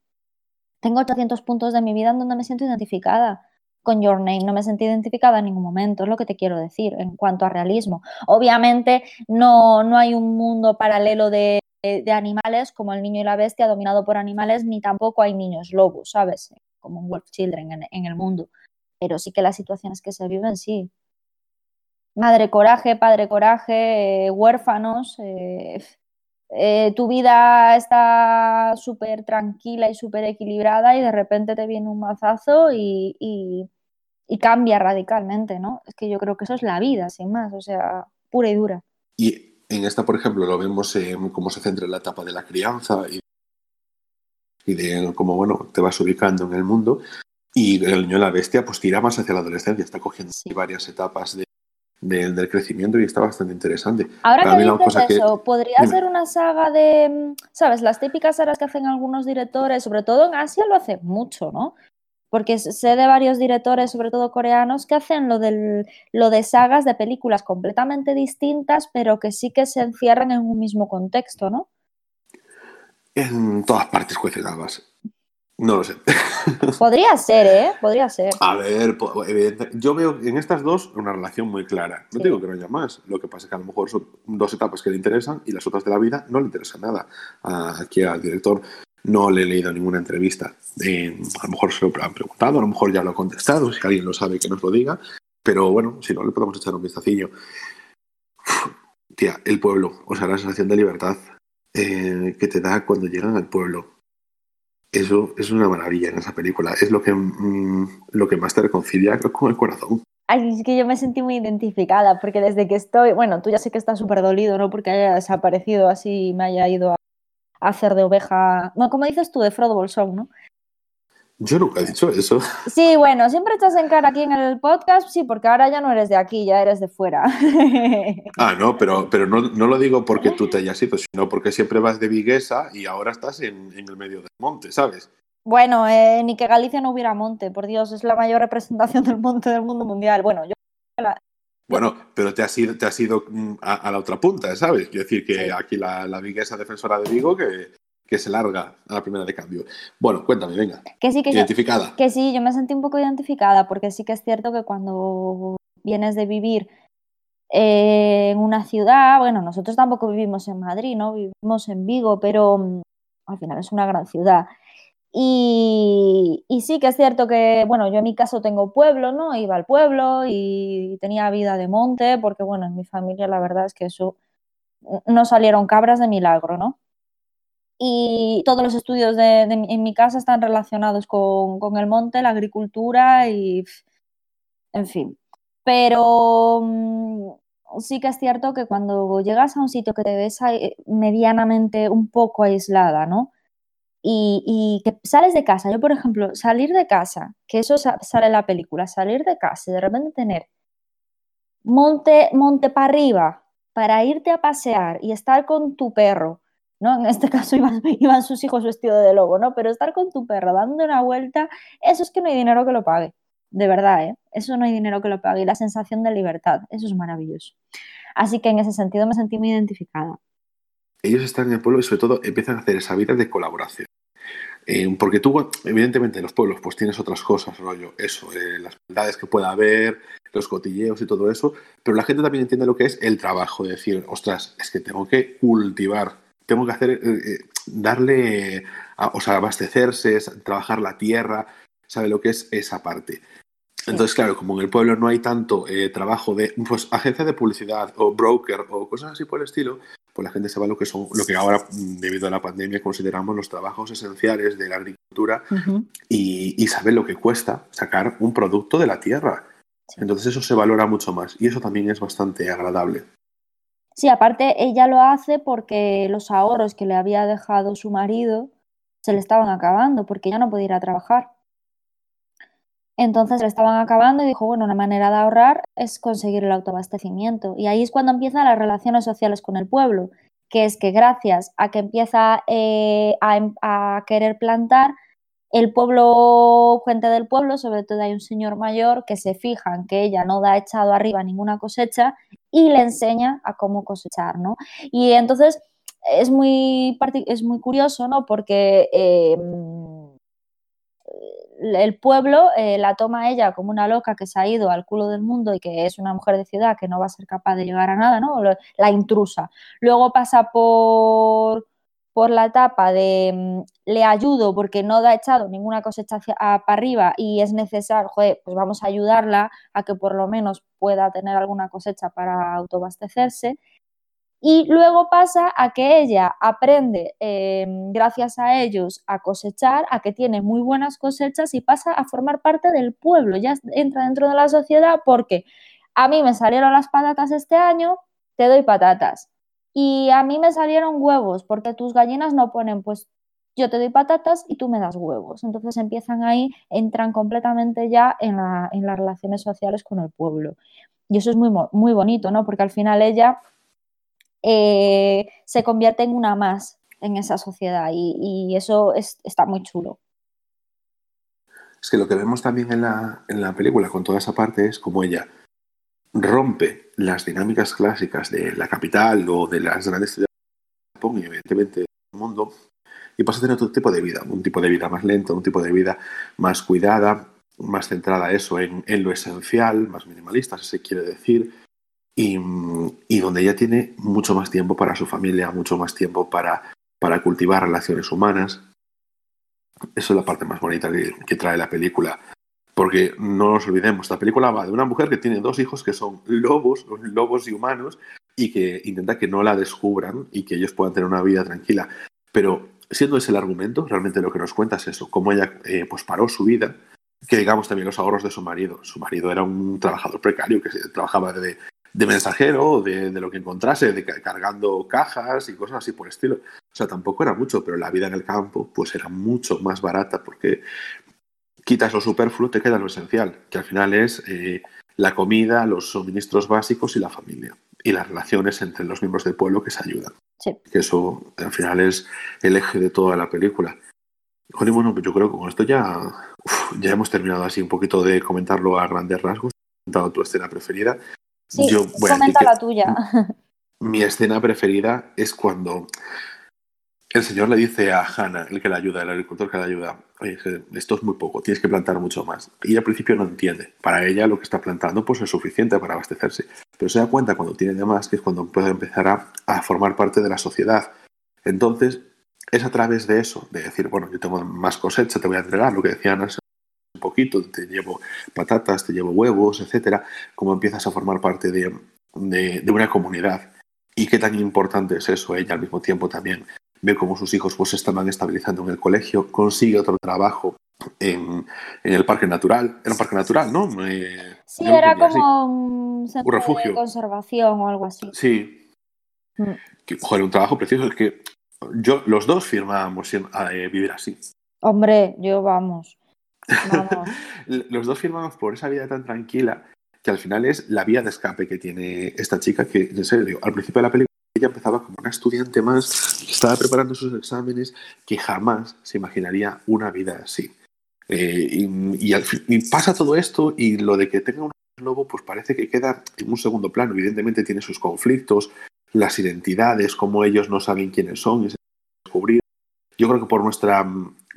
Tengo 800 puntos de mi vida en donde me siento identificada. Con Your Name no me sentí identificada en ningún momento, es lo que te quiero decir en cuanto a realismo. Obviamente no, no hay un mundo paralelo de, de- animales como el niño y la bestia dominado por animales, ni tampoco hay niños lobos, ¿sabes? Como en Wolf Children en, en el mundo. Pero sí que las situaciones que se viven, sí. Madre coraje, padre coraje, eh, huérfanos. eh, eh, tu vida está súper tranquila y súper equilibrada y de repente te viene un mazazo y, y- y cambia radicalmente, ¿no? Es que yo creo que eso es la vida, sin más, o sea, pura y dura. Y en esta, por ejemplo, lo vemos en cómo se centra en la etapa de la crianza y, y de cómo, bueno, te vas ubicando en el mundo. Y el niño la bestia, pues tira más hacia la adolescencia, está cogiendo Sí. varias etapas de- de- del crecimiento y está bastante interesante. Ahora Para que mí dices que- eso, podría Dime. ser una saga de, ¿sabes? Las típicas sagas que hacen algunos directores, sobre todo en Asia lo hacen mucho, ¿no? Porque sé de varios directores, sobre todo coreanos, que hacen lo, del, lo de sagas de películas completamente distintas, pero que sí que se encierran en un mismo contexto, ¿no? En todas partes habas. No lo sé. *laughs* Podría ser, ¿eh? Podría ser. A ver, yo veo en estas dos una relación muy clara. No Sí. digo que no haya más. Lo que pasa es que a lo mejor son dos etapas que le interesan y las otras de la vida no le interesan nada. Aquí al director no le he leído ninguna entrevista. Eh, a lo mejor se lo han preguntado, a lo mejor ya lo ha contestado. Si alguien lo sabe, que nos lo diga. Pero bueno, si no, le podemos echar un vistacillo. Uf, Tía, el pueblo, o sea, la sensación de libertad eh, que te da cuando llegan al pueblo. Eso es una maravilla en esa película. Es lo que, mm, lo que más te reconcilia con el corazón. Ay, es que yo me sentí muy identificada, porque desde que estoy, bueno, tú ya sé que estás súper dolido, ¿no? Porque haya desaparecido así y me haya ido a, hacer de oveja, no, como dices tú, de Frodo Bolsón, ¿no? Yo nunca he dicho eso. Sí, bueno, siempre echas en cara aquí en el podcast, sí, porque ahora ya no eres de aquí, ya eres de fuera. *laughs* Ah, no, pero, pero no, no lo digo porque tú te hayas ido, sino porque siempre vas de Viguesa y ahora estás en, en el medio del monte, ¿sabes? Bueno, eh, ni que Galicia no hubiera monte, por Dios, es la mayor representación del monte del mundo mundial. Bueno, yo Bueno, pero te has ido, te has ido mm, a, a la otra punta, ¿sabes? Quiero decir que Sí. aquí la, la Viguesa defensora de Vigo que, que se larga a la primera de cambio. Bueno, cuéntame, venga. que sí que yo, Identificada. Que sí, yo me sentí un poco identificada porque sí que es cierto que cuando vienes de vivir eh, en una ciudad, bueno, nosotros tampoco vivimos en Madrid, ¿no? Vivimos en Vigo, pero mm, al final es una gran ciudad. Y, y sí que es cierto que, bueno, yo en mi caso tengo pueblo, ¿no? Iba al pueblo y tenía vida de monte porque, bueno, en mi familia la verdad es que eso no salieron cabras de milagro, ¿no? Y todos los estudios de, en mi casa están relacionados con, con el monte, la agricultura y, en fin. Pero mm, sí que es cierto que cuando llegas a un sitio que te ves ahí medianamente un poco aislada, ¿no? Y, y que sales de casa, yo por ejemplo, salir de casa, que eso sa- sale en la película, salir de casa y de repente tener monte, monte para arriba para irte a pasear y estar con tu perro, ¿no? En este *laughs* caso iban, sus hijos vestidos de lobo, ¿no? Pero estar con tu perro dando una vuelta, eso es que no hay dinero que lo pague. De verdad, ¿eh? Eso no hay dinero que lo pague. Y la sensación de libertad, eso es maravilloso. Así que en ese sentido me sentí muy identificada. ellos están en el pueblo y sobre todo empiezan a hacer esa vida de colaboración. Eh, porque tú, evidentemente, en los pueblos pues tienes otras cosas, rollo, eso, eh, las maldades que pueda haber, los cotilleos y todo eso, pero la gente también entiende lo que es el trabajo, de decir, ostras, es que tengo que cultivar, tengo que hacer, eh, eh, darle, a- o sea, abastecerse, trabajar la tierra, sabe lo que es esa parte. Entonces, claro, como en el pueblo no hay tanto eh, trabajo de pues, agencia de publicidad o broker o cosas así por el estilo, pues la gente se va a lo que son, lo que ahora, mm, debido a la pandemia, consideramos los trabajos esenciales de la agricultura y, y sabe lo que cuesta sacar un producto de la tierra. Entonces eso se valora mucho más y eso también es bastante agradable. Sí, aparte ella lo hace porque los ahorros que le había dejado su marido se le estaban acabando, porque ella no podía ir a trabajar. Entonces le estaban acabando y dijo, bueno, una manera de ahorrar es conseguir el autoabastecimiento. Y ahí es cuando empiezan las relaciones sociales con el pueblo, que es que gracias a que empieza eh, a, a querer plantar, el pueblo, gente del pueblo, sobre todo hay un señor mayor que se fija en que ella no da echado arriba ninguna cosecha y le enseña a cómo cosechar, ¿no? Y entonces es muy, es muy curioso, ¿no? Porque eh, el pueblo eh, la toma ella como una loca que se ha ido al culo del mundo y que es una mujer de ciudad que no va a ser capaz de llegar a nada, ¿no? La intrusa. Luego pasa por, por la etapa de mm, le ayudo porque no da echado ninguna cosecha para arriba y es necesario, pues vamos a ayudarla a que por lo menos pueda tener alguna cosecha para autoabastecerse. Y luego pasa a que ella aprende, eh, gracias a ellos, a cosechar, a que tiene muy buenas cosechas y pasa a formar parte del pueblo. Ya entra dentro de la sociedad porque a mí me salieron las patatas este año, te doy patatas. Y a mí me salieron huevos porque tus gallinas no ponen, pues yo te doy patatas y tú me das huevos. Entonces empiezan ahí, entran completamente ya en, la, en las relaciones sociales con el pueblo. Y eso es muy, muy bonito, ¿no? Porque al final ella eh, se convierte en una más en esa sociedad y, y eso es, está muy chulo. Es que lo que vemos también en la, en la película con toda esa parte es como ella rompe las dinámicas clásicas de la capital o de las grandes ciudades de Japón y evidentemente del mundo y pasa a tener otro tipo de vida, un tipo de vida más lento, un tipo de vida más cuidada, más centrada eso en, en lo esencial, más minimalista, si se quiere decir, y, y, donde ella tiene mucho más tiempo para su familia, mucho más tiempo para, para cultivar relaciones humanas. Eso es la parte más bonita que trae la película. Porque no nos olvidemos, esta película va de una mujer que tiene dos hijos que son lobos, lobos y humanos, y que intenta que no la descubran y que ellos puedan tener una vida tranquila. Pero siendo ese el argumento, realmente lo que nos cuenta es eso, cómo ella eh, pues paró su vida, que digamos también los ahorros de su marido. Su marido era un trabajador precario que trabajaba de, mensajero, de, de, lo que encontrase, cargando cajas y cosas así por estilo. O sea, tampoco era mucho, pero la vida en el campo pues era mucho más barata porque quitas lo superfluo, te queda lo esencial, que al final es eh, la comida, los suministros básicos y la familia. Y las relaciones entre los miembros del pueblo que se ayudan. Sí. Que eso al final es el eje de toda la película. Y bueno, pues yo creo que con esto ya, uf, ya hemos terminado así un poquito de comentarlo a grandes rasgos. Comentado tu escena preferida. Sí, yo, bueno, comenta la tuya. Mi escena preferida es cuando el señor le dice a Hannah, el que la ayuda, el agricultor que la ayuda, esto es muy poco, tienes que plantar mucho más. Y al principio no entiende. Para ella lo que está plantando pues es suficiente para abastecerse. Pero se da cuenta cuando tiene de más que es cuando puede empezar a, formar parte de la sociedad. Entonces, es a través de eso, de decir, bueno, yo tengo más cosecha, te voy a entregar, lo que decían hace un poquito, te llevo patatas, te llevo huevos, etcétera, como empiezas a formar parte de, de, de una comunidad. Y qué tan importante es eso, ella al mismo tiempo también ve cómo sus hijos pues, se estaban estabilizando en el colegio, consigue otro trabajo en, en el parque natural. Era un parque natural, ¿no? Eh, sí, era como un centro un refugio. de conservación o algo así. Sí. Mm. Que, joder, un trabajo precioso. Es que yo, los dos firmábamos a eh, vivir así. Hombre, yo vamos. vamos. *laughs* los dos firmamos por esa vida tan tranquila que al final es la vía de escape que tiene esta chica que, en serio, al principio de la película ella empezaba como una estudiante más que estaba preparando sus exámenes que jamás se imaginaría una vida así. Eh, y, y, al, y, pasa todo esto y lo de que tenga un lobo pues parece que queda en un segundo plano. Evidentemente tiene sus conflictos, las identidades, cómo ellos no saben quiénes son y se descubrir. Yo creo que por nuestra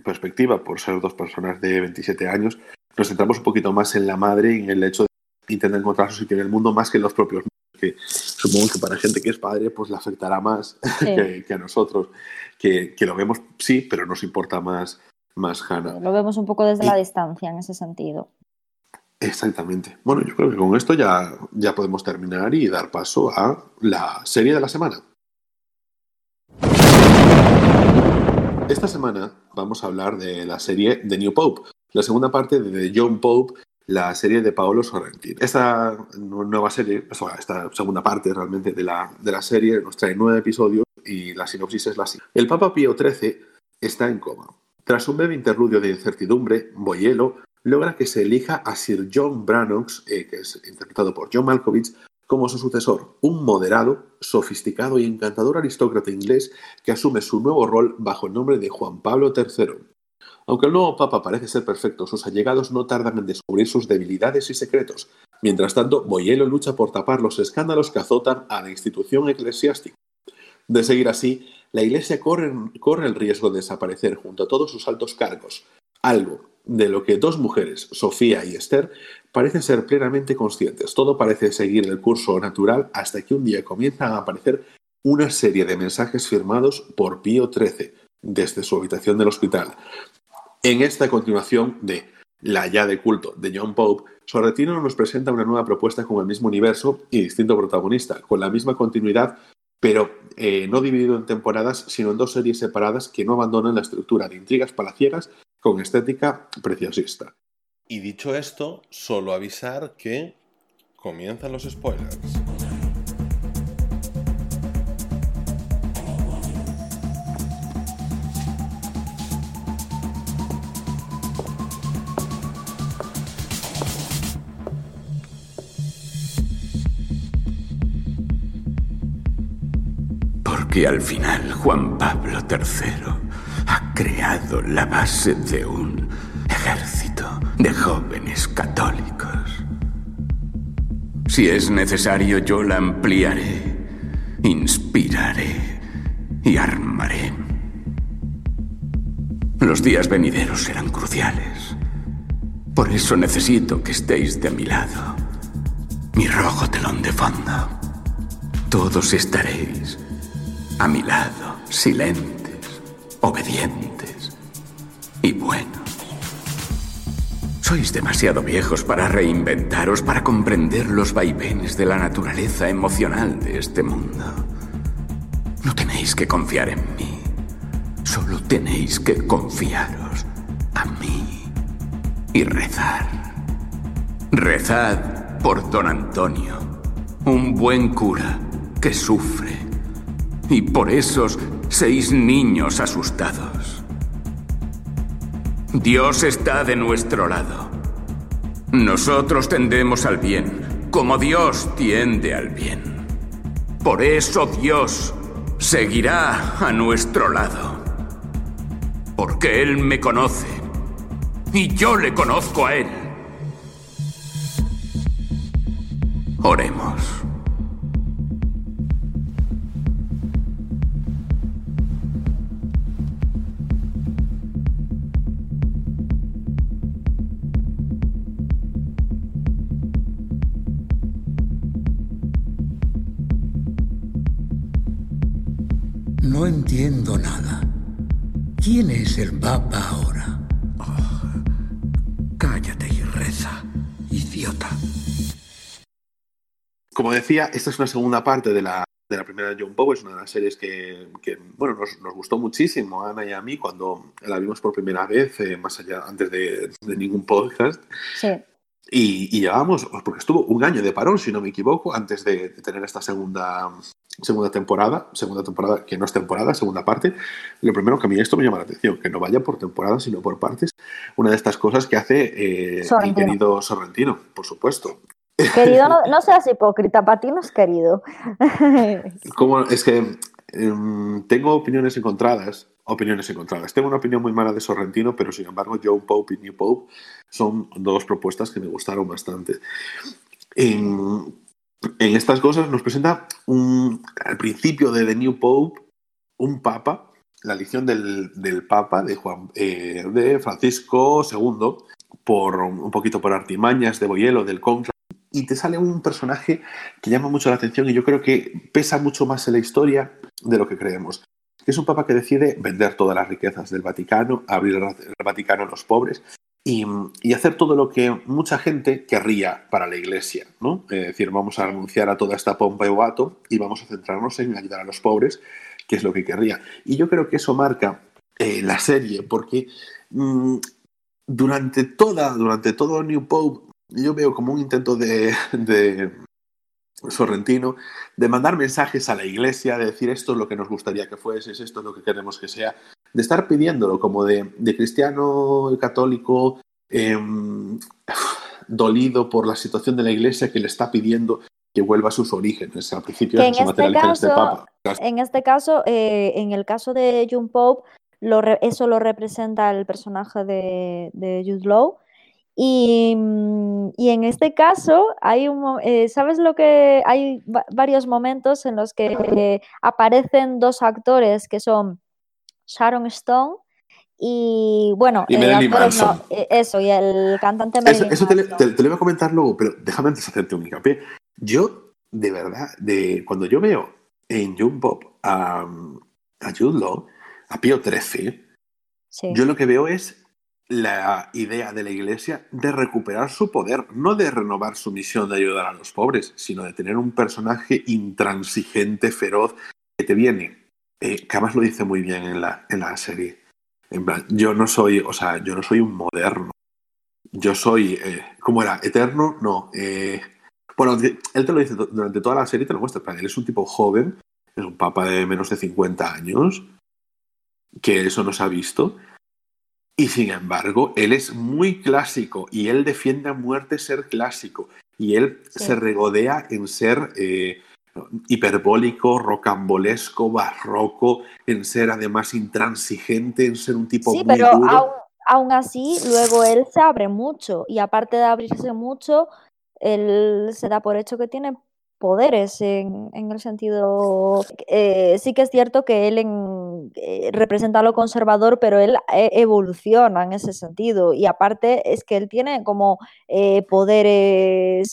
perspectiva, por ser dos personas de 27 años, nos centramos un poquito más en la madre y en el hecho de intentar encontrar su sitio en el mundo más que en los propios que supongo que para gente que es padre pues le afectará más *laughs* sí. que, que, a nosotros, que, que, lo vemos sí, pero nos importa más, más Hannah. Lo vemos un poco desde y, la distancia en ese sentido. Exactamente. Bueno, yo creo que con esto ya, ya podemos terminar y dar paso a la serie de la semana. Esta semana vamos a hablar de la serie The New Pope, la segunda parte de The John Pope, la serie de Paolo Sorrentino. Esta nueva serie, esta segunda parte realmente de la, de la serie, nos trae nueve episodios y la sinopsis es la siguiente. El Papa Pío XIII está en coma. Tras un breve interludio de incertidumbre, Boyelo logra que se elija a Sir John Brannox, eh, que es interpretado por John Malkovich, como su sucesor, un moderado, sofisticado y encantador aristócrata inglés que asume su nuevo rol bajo el nombre de Juan Pablo III. Aunque el nuevo Papa parece ser perfecto, sus allegados no tardan en descubrir sus debilidades y secretos. Mientras tanto, Boyelo lucha por tapar los escándalos que azotan a la institución eclesiástica. De seguir así, la Iglesia corre, corre el riesgo de desaparecer junto a todos sus altos cargos, algo de lo que dos mujeres, Sofía y Esther, parecen ser plenamente conscientes. Todo parece seguir el curso natural hasta que un día comienzan a aparecer una serie de mensajes firmados por Pío XIII desde su habitación del hospital. En esta continuación de La ya de culto de John Pope, Sorrentino nos presenta una nueva propuesta con el mismo universo y distinto protagonista, con la misma continuidad, pero eh, no dividido en temporadas, sino en dos series separadas que no abandonan la estructura de intrigas palaciegas con estética preciosista. Y dicho esto, solo avisar que comienzan los spoilers. Porque al final Juan Pablo III ha creado la base de un ejército de jóvenes católicos. Si es necesario, yo la ampliaré, inspiraré y armaré. Los días venideros serán cruciales. Por eso necesito que estéis de mi lado. Mi rojo telón de fondo. Todos estaréis a mi lado, silentes, obedientes y buenos. Sois demasiado viejos para reinventaros, para comprender los vaivenes de la naturaleza emocional de este mundo. No tenéis que confiar en mí. Solo tenéis que confiaros a mí y rezar. Rezad por don Antonio, un buen cura que sufre, y por esos seis niños asustados. Dios está de nuestro lado. Nosotros tendemos al bien, como Dios tiende al bien. Por eso Dios seguirá a nuestro lado. Porque Él me conoce y yo le conozco a Él. Oremos. Decía, esta es una segunda parte de la, de la primera de John Poe, es una de las series que, que, bueno, nos, nos, gustó muchísimo a Ana y a mí cuando la vimos por primera vez, eh, más allá, antes de, de ningún podcast. Sí. Y, y, llevábamos, porque estuvo un año de parón, si no me equivoco, antes de, de, tener esta segunda, segunda temporada, segunda temporada que no es temporada, segunda parte. Lo primero que a mí esto me llama la atención, que no vaya por temporada, sino por partes. Una de estas cosas que hace eh, el querido Sorrentino, por supuesto. Querido, *laughs* no, no seas hipócrita, para ti no es querido. *laughs* Como, es que eh, tengo opiniones encontradas opiniones encontradas. Tengo una opinión muy mala de Sorrentino, pero sin embargo Joe Pope y New Pope son dos propuestas que me gustaron bastante. En, en estas cosas nos presenta un, al principio de The New Pope un papa, la elección del, del papa de, Juan, eh, de Francisco II, por un poquito por artimañas de Boyelo, del conclave, y te sale un personaje que llama mucho la atención y yo creo que pesa mucho más en la historia de lo que creemos es un papa que decide vender todas las riquezas del Vaticano, abrir el Vaticano a los pobres y, y, hacer todo lo que mucha gente querría para la Iglesia, ¿no? Es decir, vamos a renunciar a toda esta pompa y boato y vamos a centrarnos en ayudar a los pobres, que es lo que querría. Y yo creo que eso marca eh, la serie, porque mmm, durante toda, durante todo New Pope yo veo como un intento de, de Sorrentino de mandar mensajes a la iglesia, de decir esto es lo que nos gustaría que fuese, esto es lo que queremos que sea, de estar pidiéndolo como de, de cristiano católico em, dolido por la situación de la iglesia que le está pidiendo que vuelva a sus orígenes. Al principio Que en se este este caso, papa. en este caso, eh, en el caso de June Pope, lo re- eso lo representa el personaje de, de Jude Law. Y, mm, y en este caso, hay un, eh, ¿sabes lo que? Hay va- varios momentos en los que eh, aparecen dos actores que son Sharon Stone y, bueno, Y eh, actores no, eso, y el cantante Marilyn eso te, lo iba a comentar luego, pero déjame antes hacerte un hincapié. Yo, de verdad, de, cuando yo veo en June Pop a, a Jude Law, a Pío XIII, Sí. yo lo que veo es la idea de la iglesia de recuperar su poder, no de renovar su misión de ayudar a los pobres, sino de tener un personaje intransigente, feroz, que te viene, eh, que lo dice muy bien en la, en la serie. En plan, yo no soy, o sea, yo no soy un moderno. Yo soy, eh, ¿cómo era? ¿Eterno? No. eh, bueno, él te lo dice du- durante toda la serie, te lo muestra. en plan, Él es un tipo joven, es un papa de menos de 50 años, que eso no se ha visto. Y sin embargo, él es muy clásico y él defiende a muerte ser clásico. Y él Sí. se regodea en ser eh, hiperbólico, rocambolesco, barroco, en ser además intransigente, en ser un tipo Sí, muy pero duro. aún, aún así, luego él se abre mucho y aparte de abrirse mucho, él se da por hecho que tiene poderes en, en el sentido... eh, sí que es cierto que él en- eh, representa lo conservador, pero él eh, evoluciona en ese sentido y aparte es que él tiene como eh, poderes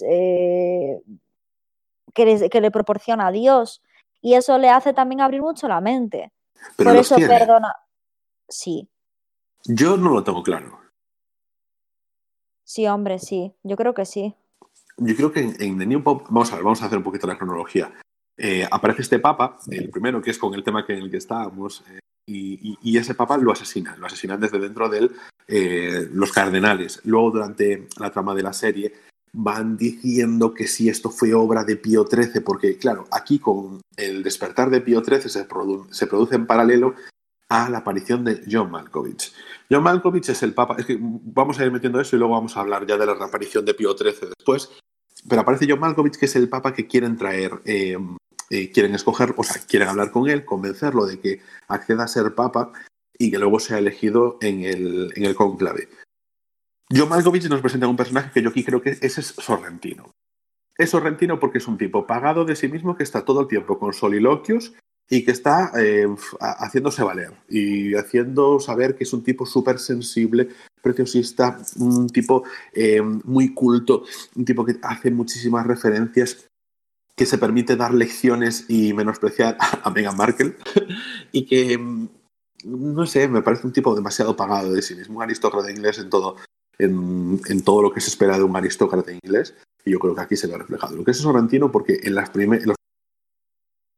que, le, que le proporciona Dios y eso le hace también abrir mucho la mente. Pero por eso tiene. perdona. Sí. Yo no lo tengo claro. Sí, hombre, sí. Yo creo que sí. Yo creo que en, en The New Pop, vamos a ver, vamos a hacer un poquito la cronología. Eh, aparece este papa, el primero que es con el tema que, en el que estábamos, eh, y, ese papa lo asesina, lo asesinan desde dentro de él eh, los cardenales. Luego, durante la trama de la serie, van diciendo que si esto fue obra de Pío XIII, porque, claro, aquí con el despertar de Pío XIII se, produ- se produce en paralelo a la aparición de John Malkovich. John Malkovich es el papa, es que vamos a ir metiendo eso y luego vamos a hablar ya de la reaparición de Pío XIII después, pero aparece John Malkovich, que es el papa que quieren traer, eh, eh, quieren escoger, o sea, quieren hablar con él, convencerlo de que acceda a ser papa y que luego sea elegido en el, en el conclave. John Malkovich nos presenta un personaje que yo aquí creo que ese es Sorrentino. Es Sorrentino porque es un tipo pagado de sí mismo que está todo el tiempo con soliloquios y que está eh, ha- haciéndose valer y haciendo saber que es un tipo súper sensible, preciosista, un tipo eh, muy culto, un tipo que hace muchísimas referencias, que se permite dar lecciones y menospreciar a Meghan Markle *laughs* y que, mm, no sé, me parece un tipo demasiado pagado de sí mismo, un aristócrata inglés en todo, en, en todo lo que se espera de un aristócrata inglés y yo creo que aquí se ve reflejado. Lo que es Sorrentino porque en las primeras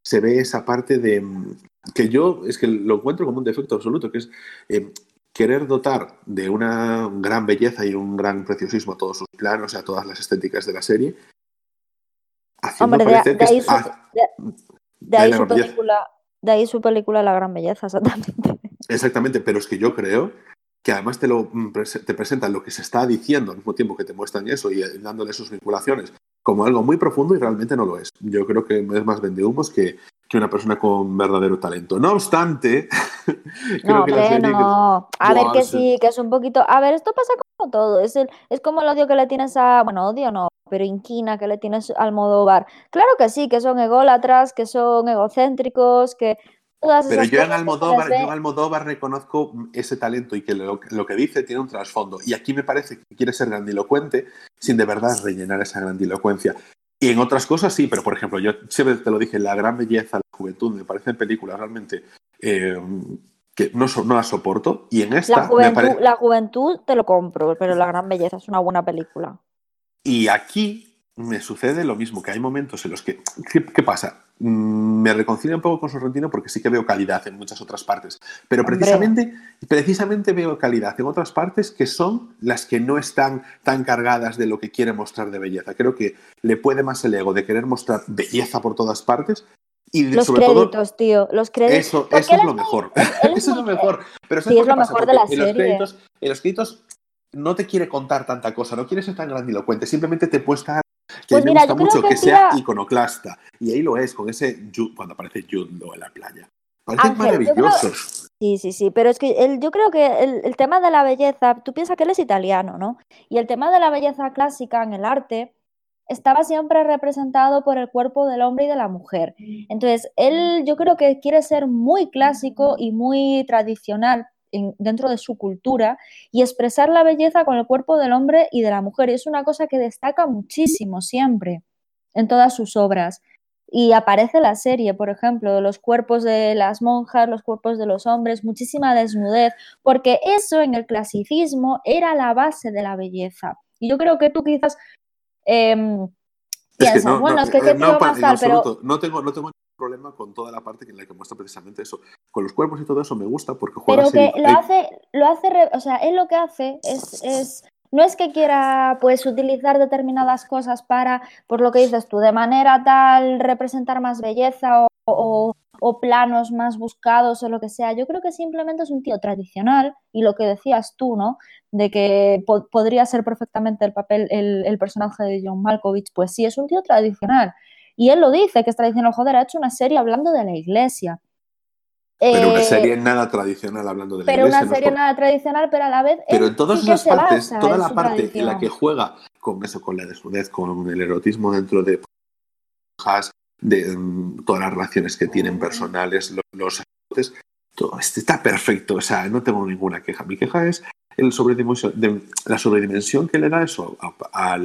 se ve esa parte de mm, que yo es que lo encuentro como un defecto absoluto, que es eh, querer dotar de una gran belleza y un gran preciosismo a todos sus planos y a todas las estéticas de la serie, Hombre, de, ahí su, ah, de, de la ahí gran su belleza. película, de ahí su película La Gran Belleza, exactamente. Exactamente, pero es que yo creo que además te, lo, mm, te presentan lo que se está diciendo al mismo tiempo que te muestran eso y eh, dándole sus vinculaciones como algo muy profundo y realmente no lo es. Yo creo que es más vendehumos que, que una persona con verdadero talento. No obstante, *laughs* creo No, que la serie... que- no. A ver, que sí. sí, que es un poquito. A ver, esto pasa como todo. Es, el, es como el odio que le tienes a. Bueno, odio no, pero inquina que le tienes al Almodóvar. Claro que sí, que son ególatras, que son egocéntricos, que todas Pero yo en Almodóvar, yo en Almodóvar reconozco ese talento y que lo, lo que dice tiene un trasfondo. Y aquí me parece que quiere ser grandilocuente sin de verdad rellenar esa grandilocuencia. Y en otras cosas sí, pero por ejemplo, yo siempre te lo dije, la gran belleza, la juventud, me parecen películas realmente eh, que no, so- no las soporto. Y en esta La me juventud, parece... la juventud te lo compro, pero La Gran Belleza es una buena película. Y aquí me sucede lo mismo, que hay momentos en los que... ¿Qué, qué pasa? Mm, Me reconcilio un poco con Sorrentino porque sí que veo calidad en muchas otras partes, pero precisamente, precisamente veo calidad en otras partes que son las que no están tan cargadas de lo que quiere mostrar de belleza. Creo que le puede más el ego de querer mostrar belleza por todas partes y de- Los sobre todo créditos, tío, los créditos. eso, es lo mejor. *laughs* Eso es lo mejor. Pero Sí, ¿sabes es lo mejor de la en los créditos, en los créditos no te quiere contar tanta cosa, no quiere ser tan grandilocuente, simplemente te puesta que Pues me mira, gusta yo creo mucho que que, sea iconoclasta. Y ahí lo es, con ese cuando aparece Law en la playa. Parecen Ángel, creo- maravillosos. Sí, sí, sí, pero es que el- yo creo que el, el tema de la belleza, tú piensas que él es italiano, ¿no? Y el tema de la belleza clásica en el arte estaba siempre representado por el cuerpo del hombre y de la mujer. Entonces, él yo creo que quiere ser muy clásico y muy tradicional en- dentro de su cultura y expresar la belleza con el cuerpo del hombre y de la mujer. Y es una cosa que destaca muchísimo siempre en todas sus obras. Y aparece la serie, por ejemplo, los cuerpos de las monjas, los cuerpos de los hombres, muchísima desnudez, porque eso en el clasicismo era la base de la belleza. Y yo creo que tú quizás piensas, bueno, es que qué no, pero no tengo, no tengo ningún problema con toda la parte en la que muestra precisamente eso. Con los cuerpos y todo eso me gusta porque juega pero que así- lo eh, hace, lo hace, re- o sea, él lo que hace es, es, no es que quiera pues utilizar determinadas cosas para, por lo que dices tú, de manera tal representar más belleza o, o- planos más buscados o lo que sea. Yo creo que simplemente es un tío tradicional y lo que decías tú, ¿no? De que po- podría ser perfectamente el papel, el, el personaje de John Malkovich, pues sí, es un tío tradicional. Y él lo dice, que es tradicional, joder, ha hecho una serie hablando de la iglesia. Pero una Eh, serie nada tradicional hablando de la pero iglesia. una no serie por- nada tradicional, pero a la vez. Pero en todas sí esas partes, toda la parte en la que juega con eso, con la desnudez, con el erotismo dentro de de mm, todas las relaciones que tienen personales, lo- los sacerdotes, todo está perfecto. O sea, no tengo ninguna queja. Mi queja es el sobredimensión, de, la sobredimensión que le da eso a, a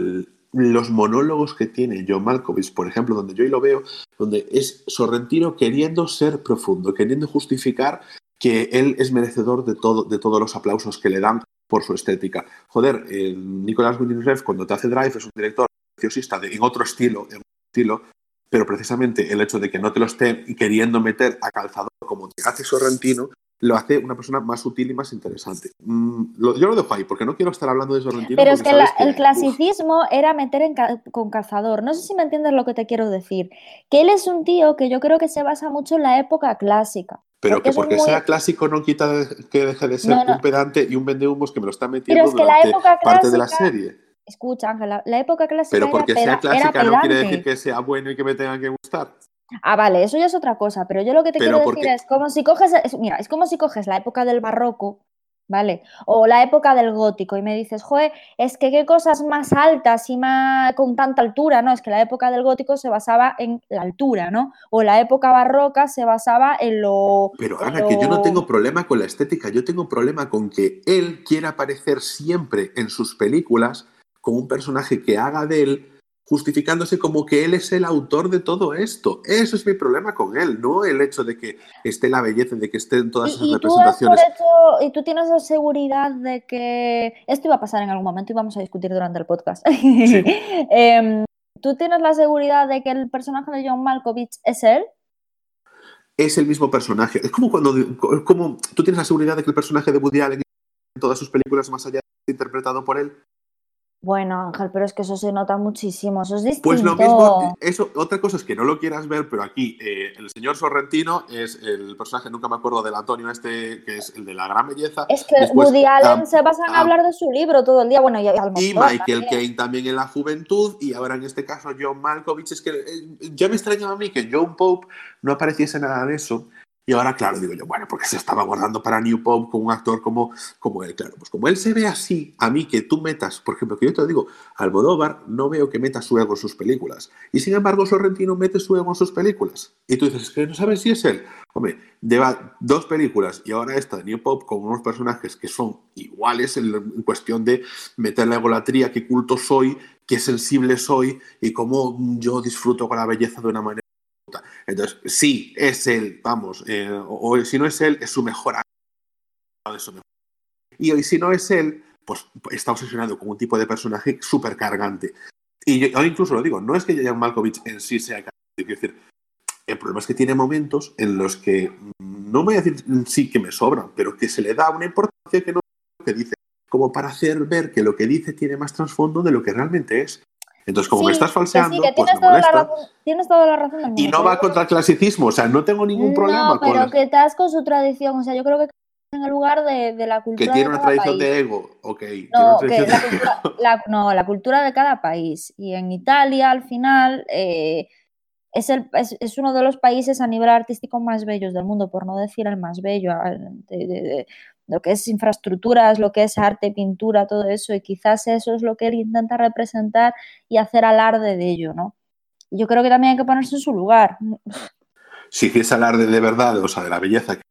los monólogos que tiene John Malkovich, por ejemplo, donde yo ahí lo veo, donde es Sorrentino queriendo ser profundo, queriendo justificar que él es merecedor de, todo, de todos los aplausos que le dan por su estética. Joder, el Nicolás Winding Refn cuando te hace Drive es un director preciosista en otro estilo, estilo, pero precisamente el hecho de que no te lo esté queriendo meter a calzador como te hace Sorrentino, lo hace una persona más sutil y más interesante. Mm, yo lo dejo ahí, porque no quiero estar hablando de Sorrentino. Pero es que la- el uf, clasicismo era meter en ca- con calzador. No sé si me entiendes lo que te quiero decir. Que él es un tío que yo creo que se basa mucho en la época clásica. pero porque que porque muy- sea clásico no quita que deje de ser No, no. un pedante y un vendehumos que me lo está metiendo es que la durante época parte de la clásica serie. Escucha, Ángela, la época clásica Pero porque sea clásica no quiere decir que sea bueno y que me tenga que gustar. Ah, vale, eso ya es otra cosa, pero yo lo que te Pero quiero porque- decir es como si coges, es- mira, es como si coges la época del barroco, ¿vale? O la época del gótico y me dices, joder, es que qué cosas más altas y más con tanta altura, ¿no? Es que la época del gótico se basaba en la altura, ¿no? O la época barroca se basaba en lo... Pero Ana, que yo no tengo problema con la estética, yo tengo problema con que él quiera aparecer siempre en sus películas como un personaje que haga de él, justificándose como que él es el autor de todo esto. Eso es mi problema con él, no el hecho de que esté la belleza, de que esté en todas esas Y, y tú representaciones. hecho, y tú tienes la seguridad de que esto iba a pasar en algún momento y vamos a discutir durante el podcast. *laughs* Em, ¿Tú tienes la seguridad de que el personaje de John Malkovich es él? Es el mismo personaje. Es como cuando es como tú tienes la seguridad de que el personaje de Woody Allen en todas sus películas más allá de interpretado por él. Bueno, Ángel, pero es que eso se nota muchísimo, eso es distinto. Pues lo mismo, eso, otra cosa es que no lo quieras ver, pero aquí eh, el señor Sorrentino es el personaje, nunca me acuerdo del Antonio este, que es el de la gran belleza. Es que Después, Woody Allen ah, se basa en ah, hablar de su libro todo el día, bueno, y, Y Almodóvar Michael. Caine también en la juventud, y ahora en este caso John Malkovich. Es que eh, ya me extrañaba a mí que John Pope no apareciese nada de eso. Y ahora, claro, digo yo, bueno, porque se estaba guardando para New Pope con un actor como, como él. Claro, pues como él se ve así, a mí que tú metas, por ejemplo, que yo te digo, Almodóvar no veo que meta su ego en sus películas. Y sin embargo, Sorrentino mete su ego en sus películas. Y tú dices, es que no sabes si es él. Hombre, lleva dos películas y ahora esta de New Pope con unos personajes que son iguales en cuestión de meter la egolatría, qué culto soy, qué sensible soy y cómo yo disfruto con la belleza de una manera. Entonces, sí, es él, vamos, eh, o, si no es él, es su mejor amigo. Y hoy, si no es él, pues está obsesionado con un tipo de personaje súper cargante. Y yo, incluso lo digo, no es que Jan Malkovich en sí sea cantante, quiero decir, el problema es que tiene momentos en los que mm, no voy a decir mm, sí que me sobran, pero que se le da una importancia que no que dice, como para hacer ver que lo que dice tiene más trasfondo de lo que realmente es. Entonces, como Sí, me estás que falseando, sí, que pues tienes, me toda la razón, tienes toda la razón del Y no va contra el clasicismo, o sea, no tengo ningún problema No, con pero las- que estás con su tradición. O sea, yo creo que en el lugar de, de la que cultura tiene de una cada tradición país. de ego, ok. tiene No, que la cultura, la- no, la cultura de cada país. Y en Italia, al final, eh, es, el, es, es uno de los países a nivel artístico más bellos del mundo, por no decir el más bello, de- de lo que es infraestructuras, lo que es arte, pintura, todo eso. Y quizás eso es lo que él intenta representar y hacer alarde de ello, ¿no? Yo creo que también hay que ponerse en su lugar. si hiciese alarde de verdad, o sea, de la belleza, que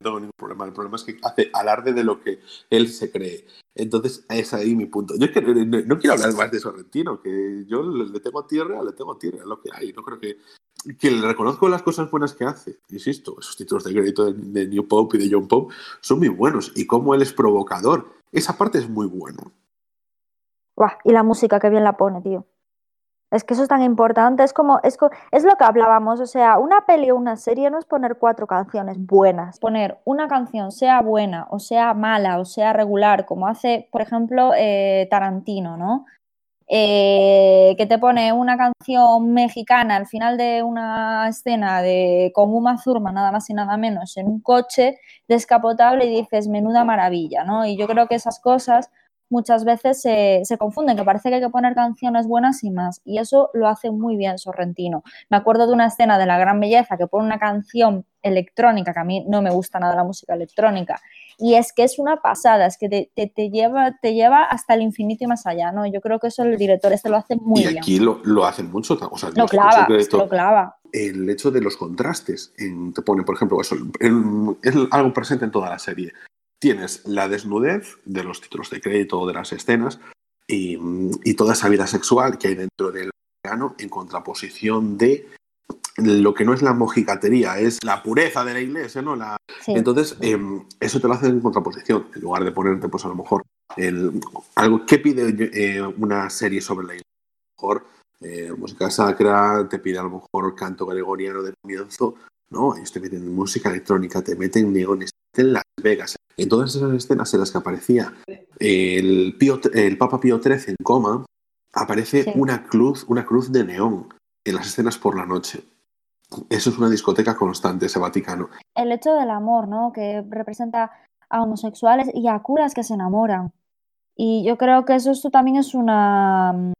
no tengo ningún problema. El problema es que hace alarde de lo que él se cree. Entonces, es ahí mi punto. Yo es que no, no- quiero hablar más de Sorrentino, que yo le, tengo tierra, le tengo tierra, lo que hay. No creo que, que le reconozco las cosas buenas que hace. Insisto, esos títulos de crédito de, New Pope y de John Pope son muy buenos. Y cómo él es provocador, esa parte es muy buena. Buah, y la música, qué bien la pone, tío. Es que eso es tan importante, es como, es, es lo que hablábamos, o sea, una peli o una serie no es poner cuatro canciones buenas. Poner una canción, sea buena, o sea mala, o sea regular, como hace, por ejemplo, eh, Tarantino, ¿no? Eh, que te pone una canción mexicana al final de una escena de con Uma Thurman, nada más y nada menos, en un coche descapotable y dices, menuda maravilla, ¿no? Y yo creo que esas cosas muchas veces se, se confunden, que parece que hay que poner canciones buenas y más. Y eso lo hace muy bien Sorrentino. Me acuerdo de una escena de La Gran Belleza que pone una canción electrónica, que a mí no me gusta nada la música electrónica, y es que es una pasada, es que te, te- te lleva, te lleva hasta el infinito y más allá, ¿no? Yo creo que eso el director este lo hace muy y bien. aquí lo, lo hacen mucho. O sea, Lo clava, es que lo clava. el hecho de los contrastes. En- te pone, por ejemplo, eso, es algo presente en toda la serie. Tienes la desnudez de los títulos de crédito de las escenas y, y toda esa vida sexual que hay dentro del piano en contraposición de lo que no es la mojigatería, es la pureza de la iglesia, ¿no? La, Sí. entonces, eh, eso te lo hace en contraposición, en lugar de ponerte, pues a lo mejor, el, algo que pide eh, una serie sobre la iglesia. A lo mejor eh, música sacra, te pide a lo mejor canto gregoriano de comienzo, ¿no? Ellos te meten música electrónica, te meten neones, te meten Las Vegas. En todas esas escenas en las que aparecía el, Pío- el Papa Pío XIII en coma, aparece Sí. una cruz, una cruz de neón en las escenas por la noche. Eso es una discoteca constante, ese Vaticano. el hecho del amor, ¿no? Que representa a homosexuales y a curas que se enamoran. Y yo creo que eso esto también es una...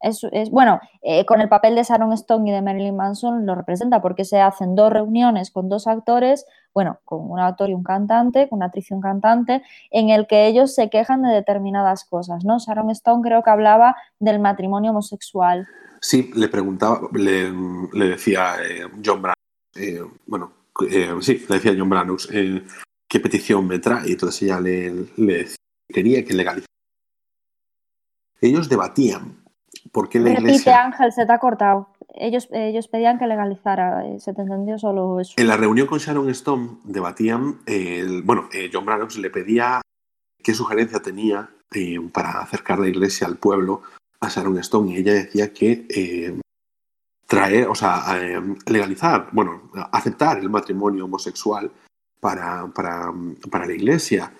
Es, es- bueno, eh, con el papel de Sharon Stone y de Marilyn Manson lo representa porque se hacen dos reuniones con dos actores, bueno, con un actor y un cantante, con una actriz y un cantante, en el que ellos se quejan de determinadas cosas, ¿no? Sharon Stone creo que hablaba del matrimonio homosexual. Sí, le preguntaba, le, le decía eh, John Branux, eh, bueno, eh, sí, le decía John Branux, eh, ¿qué petición me trae? Y entonces ella le, le decía que quería que legalizara. Ellos debatían por qué la Repite, iglesia... Ángel, se te ha cortado. Ellos, ellos pedían que legalizara, eh, se te entendió solo eso. En la reunión con Sharon Stone debatían, el- bueno, John Brannox le pedía qué sugerencia tenía para acercar la iglesia al pueblo a Sharon Stone y ella decía que eh, traer, o sea, eh, legalizar, bueno, aceptar el matrimonio homosexual para, para, para la iglesia.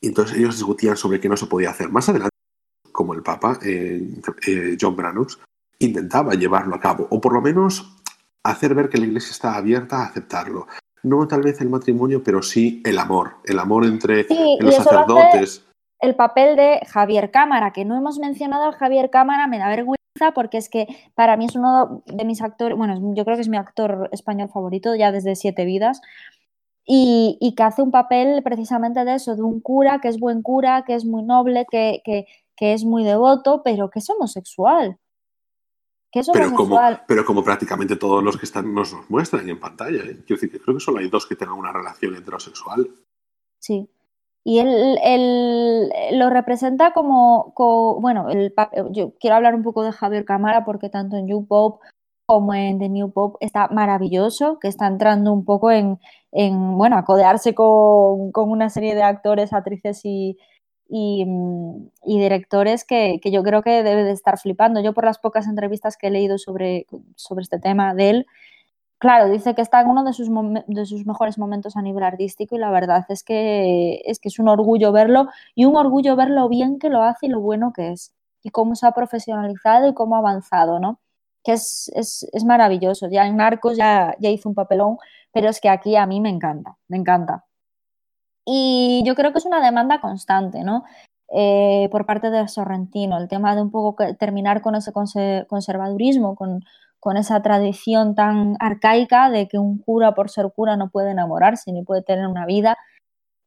Y entonces ellos discutían sobre qué no se podía hacer. Más adelante, como el Papa, eh, John Brannox, intentaba llevarlo a cabo, o por lo menos hacer ver que la iglesia está abierta a aceptarlo. No tal vez el matrimonio, pero sí el amor, el amor entre Sí, los sacerdotes. El papel de Javier Cámara, que no hemos mencionado al Javier Cámara, me da vergüenza porque es que para mí es uno de mis actores, bueno, yo creo que es mi actor español favorito ya desde Siete Vidas, y, y que hace un papel precisamente de eso, de un cura que es buen cura, que es muy noble, que, que, que es muy devoto, pero que es homosexual. Que es Pero como, homosexual. pero como prácticamente todos los que están nos muestran en pantalla. ¿eh? Quiero decir que creo que solo hay dos que tengan una relación heterosexual. Sí. Y él, él lo representa como, co- bueno, el, pa- yo quiero hablar un poco de Javier Cámara porque tanto en You Pop como en The New Pop está maravilloso, que está entrando un poco en, en bueno, a con, con una serie de actores, actrices y, y, mm, y directores que, que, yo creo que debe de estar flipando. Yo por las pocas entrevistas que he leído sobre, sobre este tema de él, claro, dice que está en uno de sus, de sus mejores momentos a nivel artístico y la verdad es que, es que es un orgullo verlo y un orgullo ver lo bien que lo hace y lo bueno que es y cómo se ha profesionalizado y cómo ha avanzado, ¿no? Que es, es, es maravilloso. Ya en Narcos ya, ya hizo un papelón, pero es que aquí a mí me encanta, me encanta. Y yo creo que es una demanda constante, ¿no? Eh, por parte de Sorrentino, el tema de un poco terminar con ese conservadurismo, con, con, esa tradición tan arcaica de que un cura por ser cura no puede enamorarse ni puede tener una vida.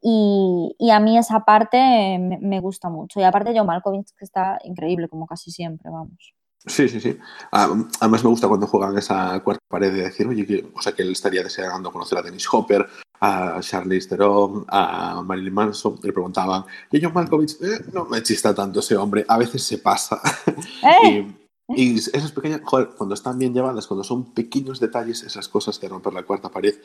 Y, y a mí esa parte me, me, gusta mucho. Y aparte John Malkovich, que está increíble, como casi siempre, vamos. Sí, sí, sí. Además me gusta cuando juegan esa cuarta pared de decir, oye, que, o sea, que él estaría deseando conocer a Dennis Hopper, a Charlize Theron, a Marilyn Manson, le preguntaban, y John Malkovich, eh, no me chista tanto ese hombre, a veces se pasa. *laughs* ¿Eh? Y, y, esas pequeñas, joder, cuando están bien llevadas, cuando son pequeños detalles, esas cosas de romper la cuarta pared,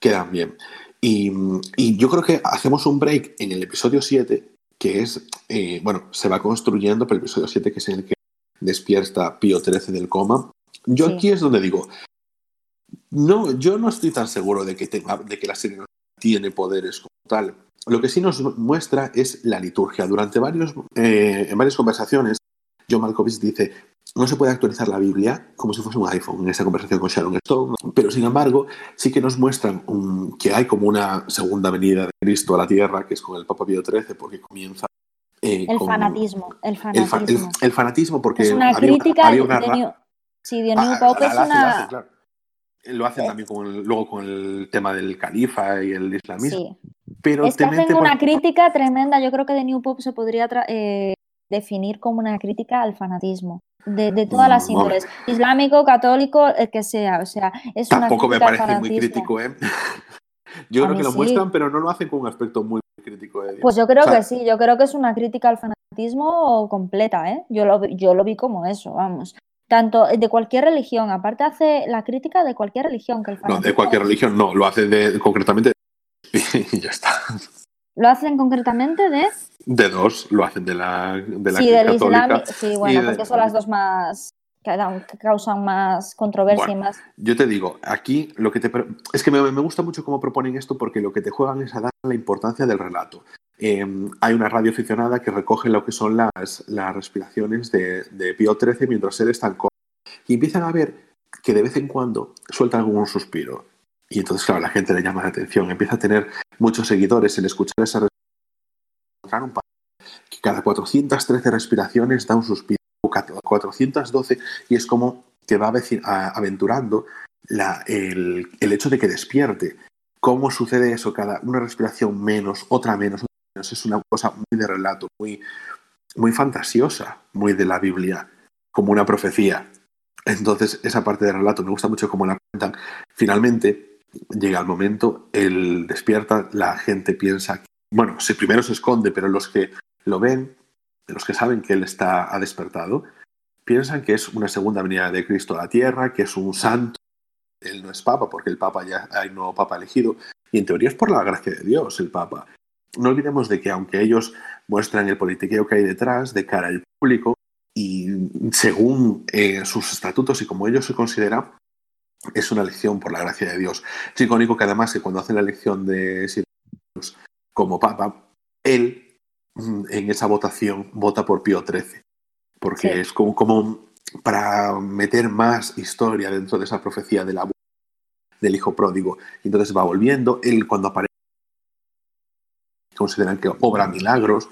quedan bien. Y, y yo creo que hacemos un break en el episodio 7, que es, eh, bueno, se va construyendo, pero el episodio 7 que es el que despierta Pío XIII del coma. Yo sí. aquí es donde digo, no, yo no estoy tan seguro de que, tenga, de que la serie no tiene poderes como tal. Lo que sí nos muestra es la liturgia. Durante varios, eh, en varias conversaciones, John Malkovich dice, no se puede actualizar la Biblia como si fuese un iPhone en esa conversación con Sharon Stone, pero sin embargo sí que nos muestran un, que hay como una segunda venida de Cristo a la tierra, que es con el Papa Pío XIII, porque comienza eh, con fanatismo, el fanatismo. El, fa el, el, fanatismo, porque es una había, crítica había una de New, sí, de New Pope es una... Lo hacen, claro. Lo hacen también con el, luego con el tema del califa y el islamismo. Sí. Pero es que hacen una crítica tremenda. Yo creo que de New Pope se podría eh, definir como una crítica al fanatismo. De, de todas las índoles, no, islámico, católico, el que sea, o sea, es Tampoco una me parece muy crítico, ¿eh? *laughs* Yo A creo que lo sí. muestran, pero no lo hacen con un aspecto muy crítico Dios. Pues yo creo O sea, que sí, yo creo que es una crítica al fanatismo completa, ¿eh? Yo lo, vi- yo lo vi como eso, vamos. Tanto de cualquier religión, aparte hace la crítica de cualquier religión, que el No, fanatismo de cualquier religión, no, lo hace de, concretamente *laughs* y ya está. Lo hacen concretamente de De dos, lo hacen de la, de la sí, del. Islam, sí, bueno, de- porque son las dos más que, causan más controversia Bueno. y más Yo te digo, aquí lo que te... Es que me, me gusta mucho cómo proponen esto porque lo que te juegan es a dar la importancia del relato. Eh, hay una radio aficionada que recoge lo que son las, las respiraciones de, de Pío XIII mientras él está en coma. Y empiezan a ver que de vez en cuando suelta algún suspiro. Y entonces, claro, la gente le llama la atención. Empieza a tener muchos seguidores el escuchar esa respiración. Que cada 413 respiraciones da un suspiro. o 412 y es como que va aventurando el, hecho de que despierte. ¿Cómo sucede eso? Cada una respiración menos, otra menos, otra menos. Es una cosa muy de relato, muy, muy fantasiosa, muy de la Biblia, como una profecía. Entonces, esa parte del relato me gusta mucho cómo la cuentan. Finalmente, llega el momento, él despierta, la gente piensa, bueno, si primero se esconde, pero los que lo ven, los que saben que él está, ha despertado, piensan que es una segunda venida de Cristo a la tierra, que es un santo. Él no es papa, porque el papa ya hay un nuevo papa elegido, y en teoría es por la gracia de Dios el papa. No olvidemos de que aunque ellos muestran el politiqueo que hay detrás de cara al público, y según eh, sus estatutos y como ellos se consideran, es una elección por la gracia de Dios. Es icónico que además que cuando hacen la elección de Sirius como papa, él mm, en esa votación vota por Pío XIII, porque Sí. es como, como para meter más historia dentro de esa profecía del abuelo del hijo pródigo. Y entonces va volviendo, él cuando aparece consideran que obra milagros.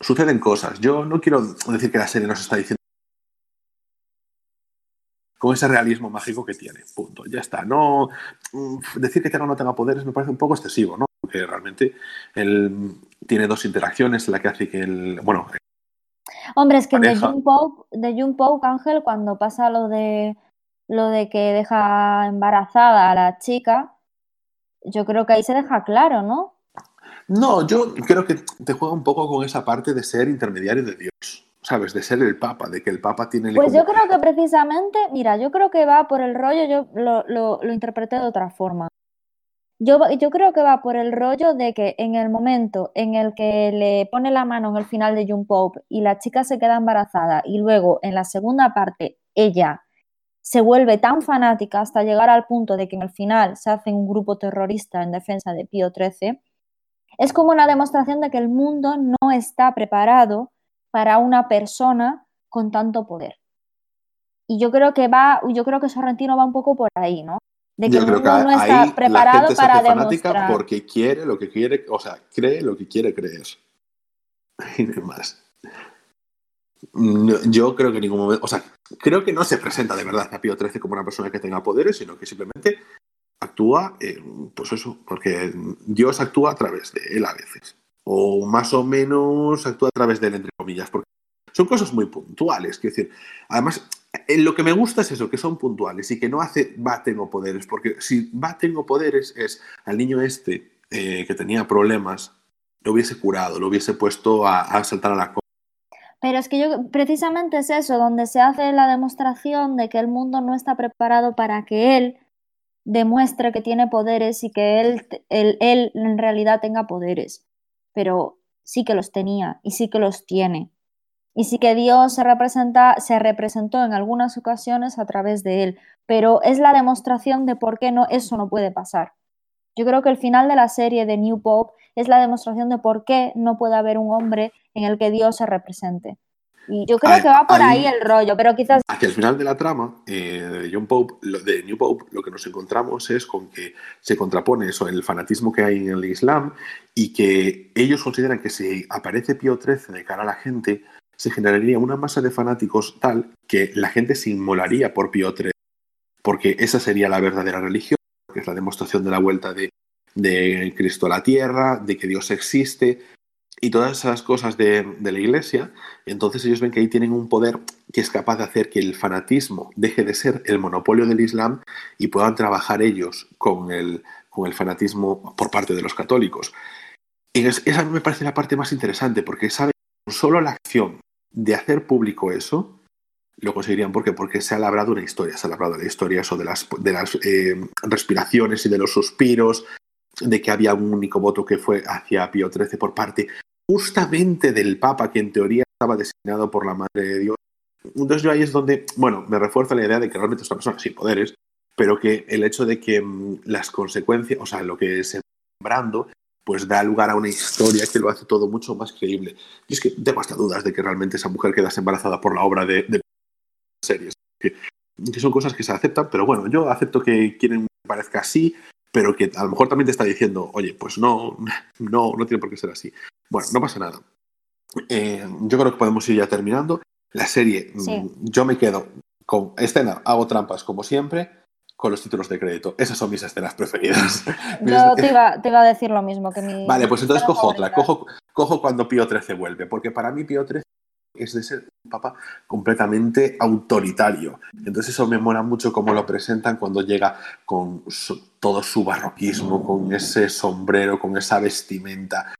Suceden cosas. Yo no quiero decir que la serie nos está diciendo con ese realismo mágico que tiene. Punto. Ya está. No decir que o no tenga poderes me parece un poco excesivo, ¿no? Porque realmente él tiene dos interacciones, la que hace que él, bueno, Hombre, es que de. June Pope, de June Pope, Ángel, cuando pasa lo de lo de que deja embarazada a la chica, yo creo que ahí se deja claro, ¿no? No, yo creo que te juega un poco con esa parte de ser intermediario de Dios, ¿sabes? De ser el Papa, de que el Papa tiene... Pues como- yo creo que *laughs* precisamente, mira, yo creo que va por el rollo, yo lo, lo, lo interpreté de otra forma. Yo, yo creo que va por el rollo de que en el momento en el que le pone la mano en el final de Jump Pope y la chica se queda embarazada y luego en la segunda parte ella se vuelve tan fanática hasta llegar al punto de que en el final se hace un grupo terrorista en defensa de Pío XIII, es como una demostración de que el mundo no está preparado para una persona con tanto poder. Y yo creo que va, yo creo que Sorrentino va un poco por ahí, ¿no? De que el mundo no está preparado la para demostrar. porque quiere lo que quiere, o sea, cree lo que quiere creer. *laughs* Y no más. yo creo que en ningún momento, o sea, creo que no se presenta de verdad a Pío XIII como una persona que tenga poderes, sino que simplemente actúa, pues eso, porque Dios actúa a través de él a veces. O más o menos actúa a través de él, entre comillas, porque son cosas muy puntuales. Quiero decir, además, lo que me gusta es eso, que son puntuales y que no hace va, tengo poderes, porque si va, tengo poderes es al niño este eh, que tenía problemas, lo hubiese curado, lo hubiese puesto a, saltar a la copa. Pero es que yo, precisamente es eso, donde se hace la demostración de que el mundo no está preparado para que él demuestre que tiene poderes y que él en realidad tenga poderes. Pero sí que los tenía y sí que los tiene. Y sí que Dios se, representa, se representó en algunas ocasiones a través de él, pero es la demostración de por qué no, eso no puede pasar. Yo creo que el final de la serie de New Pope es la demostración de por qué no puede haber un hombre en el que Dios se represente. Y yo creo que va por ahí, el rollo, pero quizás... Hacia el final de la trama eh, de John Pope, de New Pope, lo que nos encontramos es con que se contrapone eso, el fanatismo que hay en el Islam y que ellos consideran que si aparece Pío XIII de cara a la gente, se generaría una masa de fanáticos tal que la gente se inmolaría por Pío XIII, porque esa sería la verdadera religión, que es la demostración de la vuelta de, Cristo a la tierra, de que Dios existe y todas esas cosas de, la iglesia. Entonces ellos ven que ahí tienen un poder que es capaz de hacer que el fanatismo deje de ser el monopolio del Islam y puedan trabajar ellos con el, con el fanatismo por parte de los católicos. Y esa me parece la parte más interesante, porque saben solo la acción de hacer público eso, lo conseguirían. ¿Por qué? Porque se ha labrado una historia, se ha labrado la historia eso de las, de las eh, respiraciones y de los suspiros, de que había un único voto que fue hacia Pío XIII por parte justamente del Papa, que en teoría estaba designado por la Madre de Dios. Entonces yo ahí es donde, bueno, me refuerza la idea de que realmente es una persona sin poderes, pero que el hecho de que mm, las consecuencias, o sea, lo que se sembrando pues da lugar a una historia que lo hace todo mucho más creíble. Y es que tengo hasta dudas de que realmente esa mujer quedase embarazada por la obra de, series. Que, son cosas que se aceptan, pero bueno, yo acepto que quieren que parezca así, pero que a lo mejor también te está diciendo, oye, pues no, no, no tiene por qué ser así. Bueno, no pasa nada. Eh, yo creo que podemos ir ya terminando. La serie, mm, yo me quedo con escena, hago trampas como siempre con los títulos de crédito. Esas son mis escenas preferidas. *laughs* *laughs* Yo te iba, te iba a decir lo mismo que mi... *laughs* Vale, pues entonces cojo otra. Cojo, cojo cuando Pío XIII vuelve, porque para mí Pío XIII es de ser un papa completamente autoritario. Entonces eso me mola mucho cómo lo presentan cuando llega con todo su barroquismo, con ese sombrero, con esa vestimenta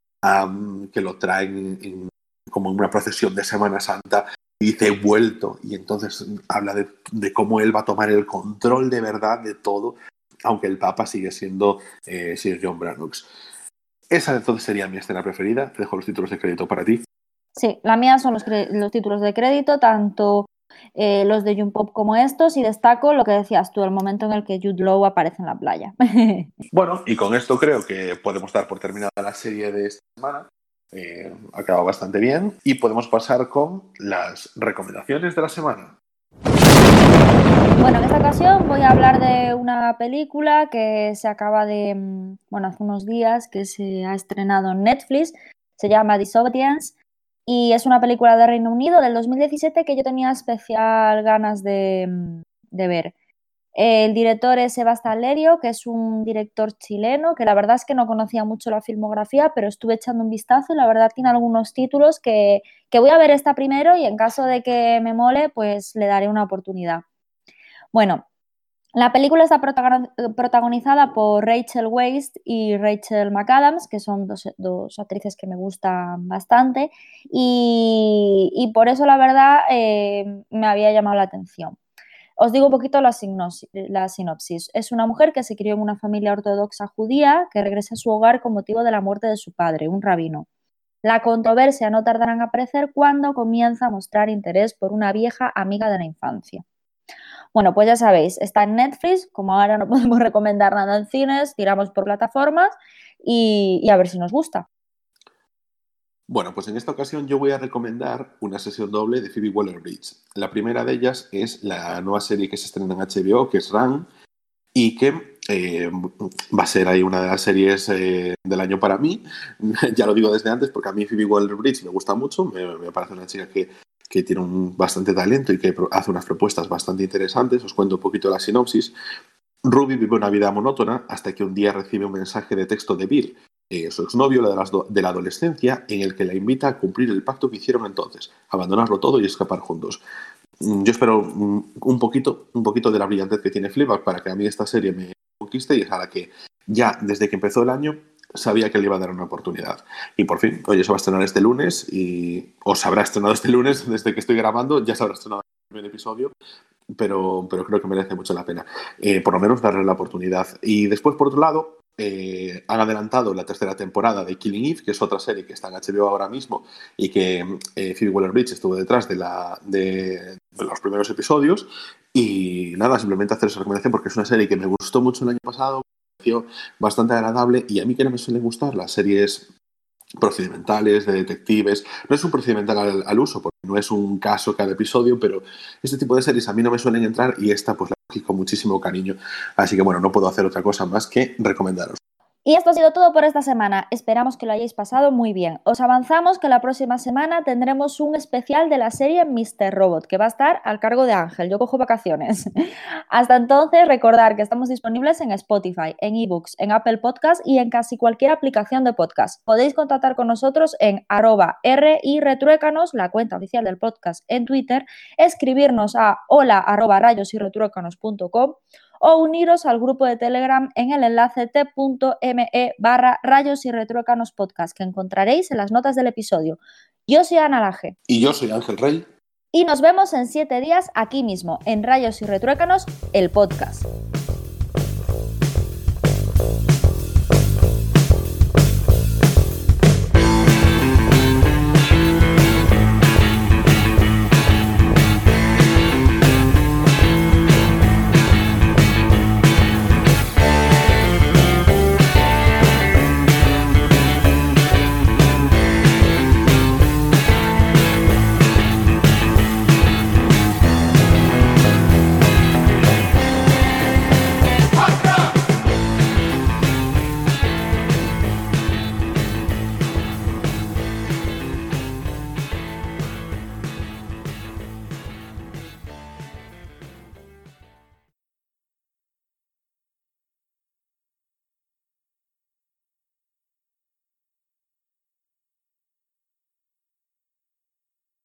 que lo traen como en una procesión de Semana Santa dice vuelto y entonces habla de, cómo él va a tomar el control de verdad de todo, aunque el Papa sigue siendo eh, Sir John Brannox. Esa entonces sería mi escena preferida. Te dejo los títulos de crédito para ti. Sí, la mía son los, títulos de crédito, tanto eh, los de Jump Pop como estos, y destaco lo que decías tú, el momento en el que Jude Law aparece en la playa. *laughs* bueno, y con esto creo que podemos dar por terminada la serie de esta semana. Eh, acaba bastante bien y podemos pasar con las recomendaciones de la semana. Bueno, en esta ocasión voy a hablar de una película que se acaba de, mm, bueno, hace unos días que se ha estrenado en Netflix, se llama Disobedience y es una película de Reino Unido del 2017 que yo tenía especial ganas de, mm, de ver. El director es Sebastián Lerio, que es un director chileno, que la verdad es que no conocía mucho la filmografía, pero estuve echando un vistazo y la verdad tiene algunos títulos que, voy a ver esta primero y en caso de que me mole, pues le daré una oportunidad. Bueno, la película está protagonizada por Rachel Weisz y Rachel McAdams, que son dos, actrices que me gustan bastante y, por eso la verdad eh, me había llamado la atención. Os digo un poquito la, la, sinopsis. Es una mujer que se crió en una familia ortodoxa judía que regresa a su hogar con motivo de la muerte de su padre, un rabino. La controversia no tardará en aparecer cuando comienza a mostrar interés por una vieja amiga de la infancia. Bueno, pues ya sabéis, está en Netflix, como ahora no *laughs* podemos recomendar nada en cines, tiramos por plataformas y, a ver si nos gusta. Bueno, pues en esta ocasión yo voy a recomendar una sesión doble de Phoebe Waller-Bridge. La primera de ellas es la nueva serie que se estrena en HBO, que es Run, y que eh, va a ser ahí una de las series eh, del año para mí. *laughs* ya lo digo desde antes porque a mí Phoebe Waller-Bridge me gusta mucho, me, parece una chica que, que tiene un bastante talento y que hace unas propuestas bastante interesantes. Os cuento un poquito la sinopsis. Ruby vive una vida monótona hasta que un día recibe un mensaje de texto de Bill, eh, su exnovio de la, de la adolescencia, en el que la invita a cumplir el pacto que hicieron entonces, abandonarlo todo y escapar juntos. Mm, yo espero mm, un poquito, un poquito de la brillantez que tiene Fleabag para que a mí esta serie me conquiste y es a la que ya desde que empezó el año sabía que le iba a dar una oportunidad. Y por fin, oye, se va a estrenar este lunes y os habrá estrenado este lunes *laughs* desde que estoy grabando, ya se habrá estrenado el primer episodio, pero, pero creo que merece mucho la pena. Eh, por lo menos darle la oportunidad. Y después, por otro lado, eh, han adelantado la tercera temporada de Killing Eve, que es otra serie que está en HBO ahora mismo y que eh, Phoebe Waller-Bridge estuvo detrás de, la, de, los primeros episodios. Y nada, simplemente hacer esa recomendación porque es una serie que me gustó mucho el año pasado, bastante agradable y a mí que no me suelen gustar las series procedimentales, de detectives. No es un procedimental al, uso, porque no es un caso cada episodio, pero este tipo de series a mí no me suelen entrar y esta pues la cogí con muchísimo cariño. Así que bueno, no puedo hacer otra cosa más que recomendaros. Y esto ha sido todo por esta semana. Esperamos que lo hayáis pasado muy bien. Os avanzamos que la próxima semana tendremos un especial de la serie Mr. Robot, que va a estar al cargo de Ángel. Yo cojo vacaciones. *laughs* Hasta entonces, recordar que estamos disponibles en Spotify, en eBooks, en Apple Podcast y en casi cualquier aplicación de podcast. Podéis contactar con nosotros en arroba y retruécanos, la cuenta oficial del podcast en Twitter, escribirnos a hola arroba rayos y o uniros al grupo de Telegram en el enlace t.me barra rayos y retruécanos podcast que encontraréis en las notas del episodio. Yo soy Ana Laje. Y yo soy Ángel Rey. Y nos vemos en siete días aquí mismo, en Rayos y Retruécanos, el podcast.